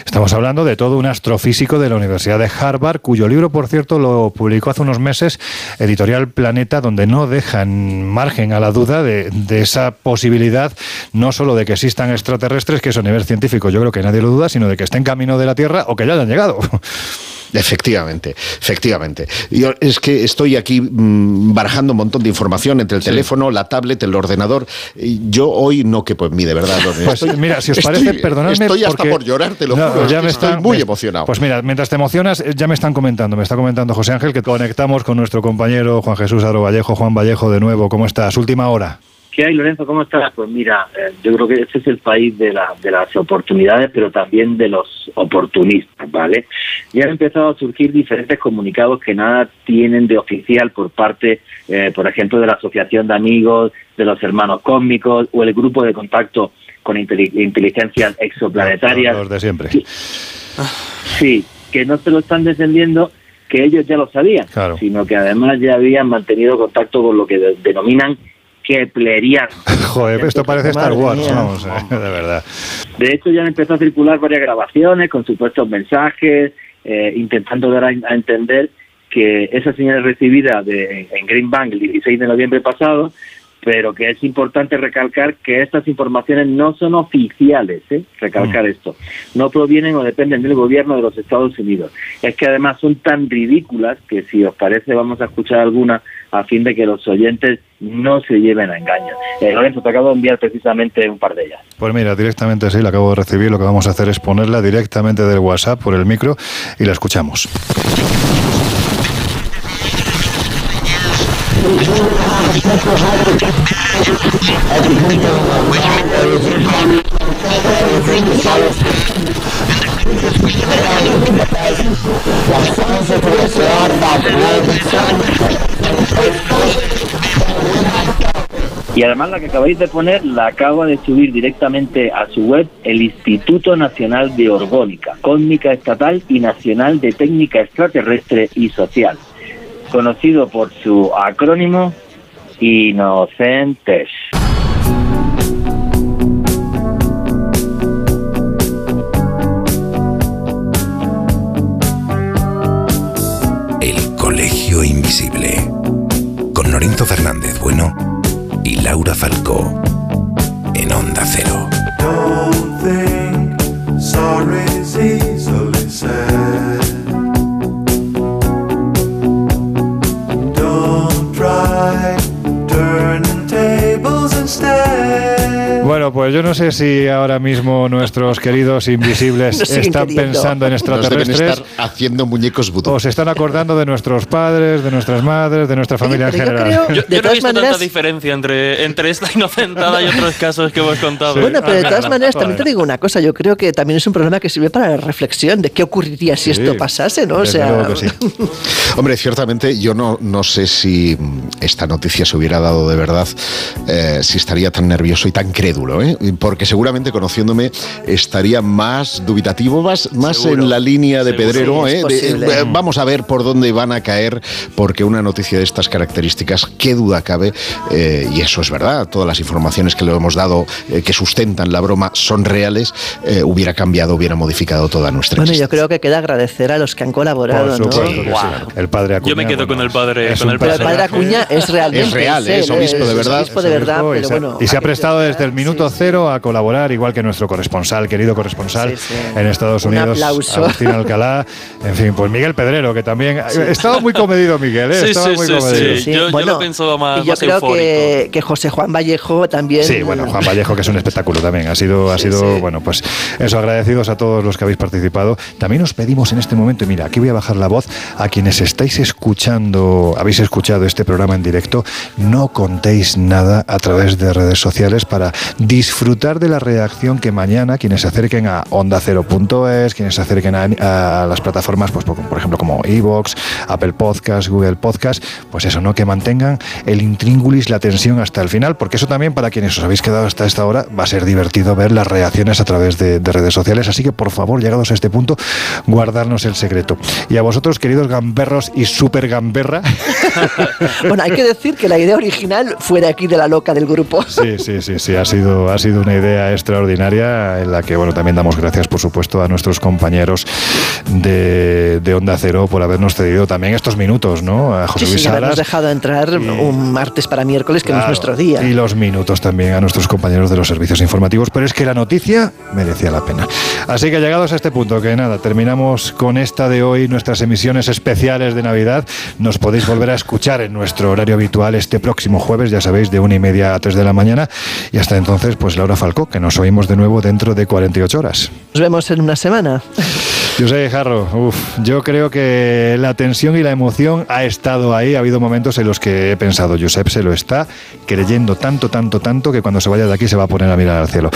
Estamos hablando de todo un astrofísico de la Universidad de Harvard, cuyo libro, por cierto, lo publicó hace unos meses Editorial Planeta, donde no dejan margen a la duda de, de esa posibilidad, no solo de que existan extraterrestres, que eso a nivel científico yo creo que nadie lo duda, sino de que estén camino de la Tierra o que ya hayan llegado. Efectivamente, efectivamente. Yo es que estoy aquí mm, barajando un montón de información entre el teléfono, la tablet, el ordenador. Y yo hoy no que pues mí, de verdad. Pues mira, si os parece, perdonadme. Estoy hasta por llorar, te lo juro. Ya me estoy muy emocionado. Pues mira, mientras te emocionas, eh, ya me están comentando, me está comentando José Ángel que conectamos con nuestro compañero Juan Jesús Aro Vallejo. Juan Vallejo, de nuevo, ¿cómo estás? Última hora. ¿Qué hay, Lorenzo? ¿Cómo estás? Pues mira, eh, yo creo que este es el país de, la, de las oportunidades, pero también de los oportunistas, ¿vale? Ya han empezado a surgir diferentes comunicados que nada tienen de oficial por parte, eh, por ejemplo, de la Asociación de Amigos, de los Hermanos Cósmicos o el Grupo de Contacto con Inteligencias Exoplanetarias. Los de siempre. Sí, que no se lo están defendiendo que ellos ya lo sabían, sino que además ya habían mantenido contacto con lo que denominan kepleriano. Joder, esto parece Star Wars, vamos, eh, de verdad. De hecho, ya han empezado a circular varias grabaciones con supuestos mensajes eh, intentando dar a, a entender que esa señal recibida de, en Greenbank el 16 de noviembre pasado pero que es importante recalcar que estas informaciones no son oficiales, ¿eh? recalcar esto, no provienen o dependen del gobierno de los Estados Unidos. Es que además son tan ridículas que si os parece vamos a escuchar alguna a fin de que los oyentes no se lleven a engaño. Eh, Lorenzo, te acabo de enviar precisamente un par de ellas. Pues mira, directamente sí, la acabo de recibir. Lo que vamos a hacer es ponerla directamente del WhatsApp por el micro y la escuchamos. Y además la que acabáis de poner la acaba de subir directamente a su web el Instituto Nacional de Orgónica, Cósmica Estatal y Nacional de Técnica Extraterrestre y Social, conocido por su acrónimo Inocentes. Invisible. Con Lorenzo Fernández Bueno y Laura Falcó. En Onda Cero. Don't think sorry's easily said. Don't try turning tables instead. Bueno, pues yo no sé si ahora mismo nuestros queridos invisibles están queriendo. pensando en Nos deben extraterrestres. estar haciendo muñecos vudú. O se están acordando de nuestros padres, de nuestras madres, de nuestra familia en general. Yo, yo no he visto tanta diferencia entre, entre esta inocentada y otros casos que hemos contado. Bueno, pero de Ah, todas maneras, también te digo una cosa, yo creo que también es un programa que sirve para la reflexión de qué ocurriría si Sí, esto pasase, ¿no? O sea, Hombre, ciertamente yo no, no sé si esta noticia se hubiera dado de verdad, eh, si estaría tan nervioso y tan crédulo, ¿eh? Porque seguramente conociéndome estaría más dubitativo, más, más Seguro. en la línea de Seguro. Pedrero. Sí, ¿eh? De- posible. eh, vamos a ver por dónde van a caer, porque una noticia de estas características, qué duda cabe, eh, y eso es verdad, todas las informaciones que le hemos dado eh, que sustentan la broma son reales, eh, hubiera cambiado, hubiera modificado toda nuestra bueno, yo creo que queda agradecer a los que han colaborado, Por ¿no? supuesto que sí. El padre Acuña. Yo me quedo con el padre. es Con el Pero el padre Acuña es realmente Es real, es obispo de es verdad. obispo de verdad, pero bueno. y se ha prestado desde el minuto cero a colaborar, igual que nuestro corresponsal, querido corresponsal en Estados Un Unidos. Agustín Alcalá. En fin, pues Miguel Pedrero, que también. Estaba muy comedido, Miguel, ¿eh? Sí, Estaba sí, muy sí, comedido. sí. Yo- yo lo pensaba más- y yo más creo eufórico. que, que José Juan Vallejo también. Sí, bueno, Juan Vallejo, que es un espectáculo también. Ha sido, ha sido bueno, pues eso, agradecidos a todos los que habéis participado. También os pedimos en este momento, y mira, aquí voy a bajar la voz, a quienes estáis escuchando, habéis escuchado este programa en directo, no contéis nada a través de redes sociales para disfrutar de la reacción que mañana quienes se acerquen a onda ondacero.es, quienes se acerquen a, las plataformas, pues por, ejemplo como Evox, Apple Podcast, Google Podcast, pues eso, ¿no? Que mantengan el intríngulis, la tensión hasta el final, porque eso también para quienes os habéis quedado hasta esta hora va a ser divertido ver las reacciones a través de, de redes sociales. Así que por favor, llegados a este punto, guardarnos el secreto. Y a vosotros, queridos gamberros y super gamberra, Bueno, hay que decir que la idea original fue de aquí, de la loca del grupo. Sí, sí, sí, sí, ha sido, ha sido una idea extraordinaria en la que, bueno, también damos gracias, por supuesto, a nuestros compañeros de, de Onda Cero por habernos cedido también estos minutos, ¿no? A José Sí, Luis sí, Salas. dejado entrar un martes para miércoles, que no es Claro, nuestro día. Y los minutos también a nuestros compañeros de los servicios informativos, pero es que la noticia merecía la pena. Así que llegados a este punto, que nada, terminamos con esta de hoy, nuestras emisiones especiales de Navidad. Nos podéis volver a escuchar en nuestro horario habitual este próximo jueves, ya sabéis, de una y media a tres de la mañana. Y hasta entonces, pues Laura Falcó, que nos oímos de nuevo dentro de 48 horas. Nos vemos en una semana. Yo sé, Jarro, uf, yo creo que la tensión y la emoción ha estado ahí. Ha habido momentos en los que he pensado, Josep se lo está creyendo tanto, tanto, tanto que cuando se vaya de aquí se va a poner a mirar al cielo.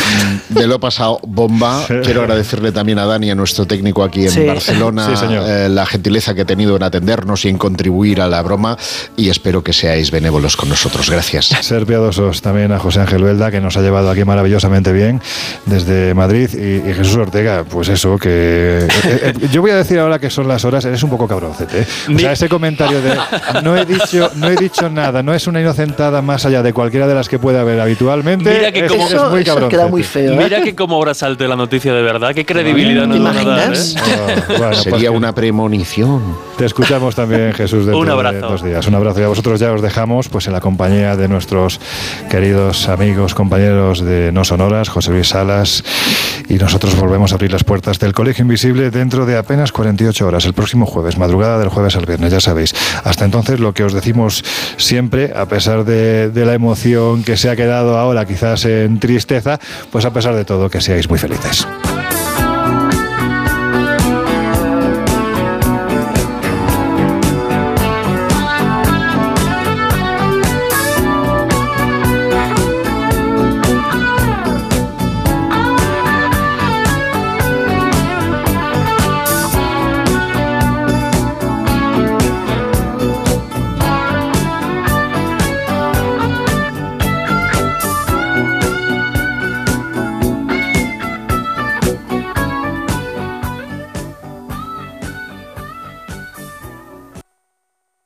Me lo he pasado bomba. Quiero agradecerle también a Dani, a nuestro técnico aquí en Sí. Barcelona, Sí, señor. eh, la gentileza que ha tenido en atendernos y en contribuir a la broma. Y espero que seáis benévolos con nosotros. Gracias. Ser piadosos también a José Ángel Velda, que nos ha llevado aquí maravillosamente bien desde Madrid. Y, y Jesús Ortega, pues eso, que Eh, eh, yo voy a decir ahora que son las horas, eres un poco cabroncete. ¿eh? O sea, ese comentario de no he dicho, no he dicho nada, no es una inocentada más allá de cualquiera de las que puede haber habitualmente. Mira que es, como- es Eso- muy eso cabroncete. queda muy feo. ¿eh? Mira que como ahora salte la noticia de verdad, qué credibilidad ¿Te nos van a dar? ¿eh? Oh, bueno, pues Sería una premonición. Te escuchamos también, Jesús, dentro Un de abrazo. dos días. Un abrazo y a vosotros ya os dejamos pues en la compañía de nuestros queridos amigos, compañeros de No Sonoras, José Luis Salas, y nosotros volvemos a abrir las puertas del Colegio Invisible dentro de apenas 48 horas, el próximo jueves, madrugada del jueves al viernes, ya sabéis. Hasta entonces lo que os decimos siempre, a pesar de, de la emoción que se ha quedado ahora quizás en tristeza, pues a pesar de todo, que seáis muy felices.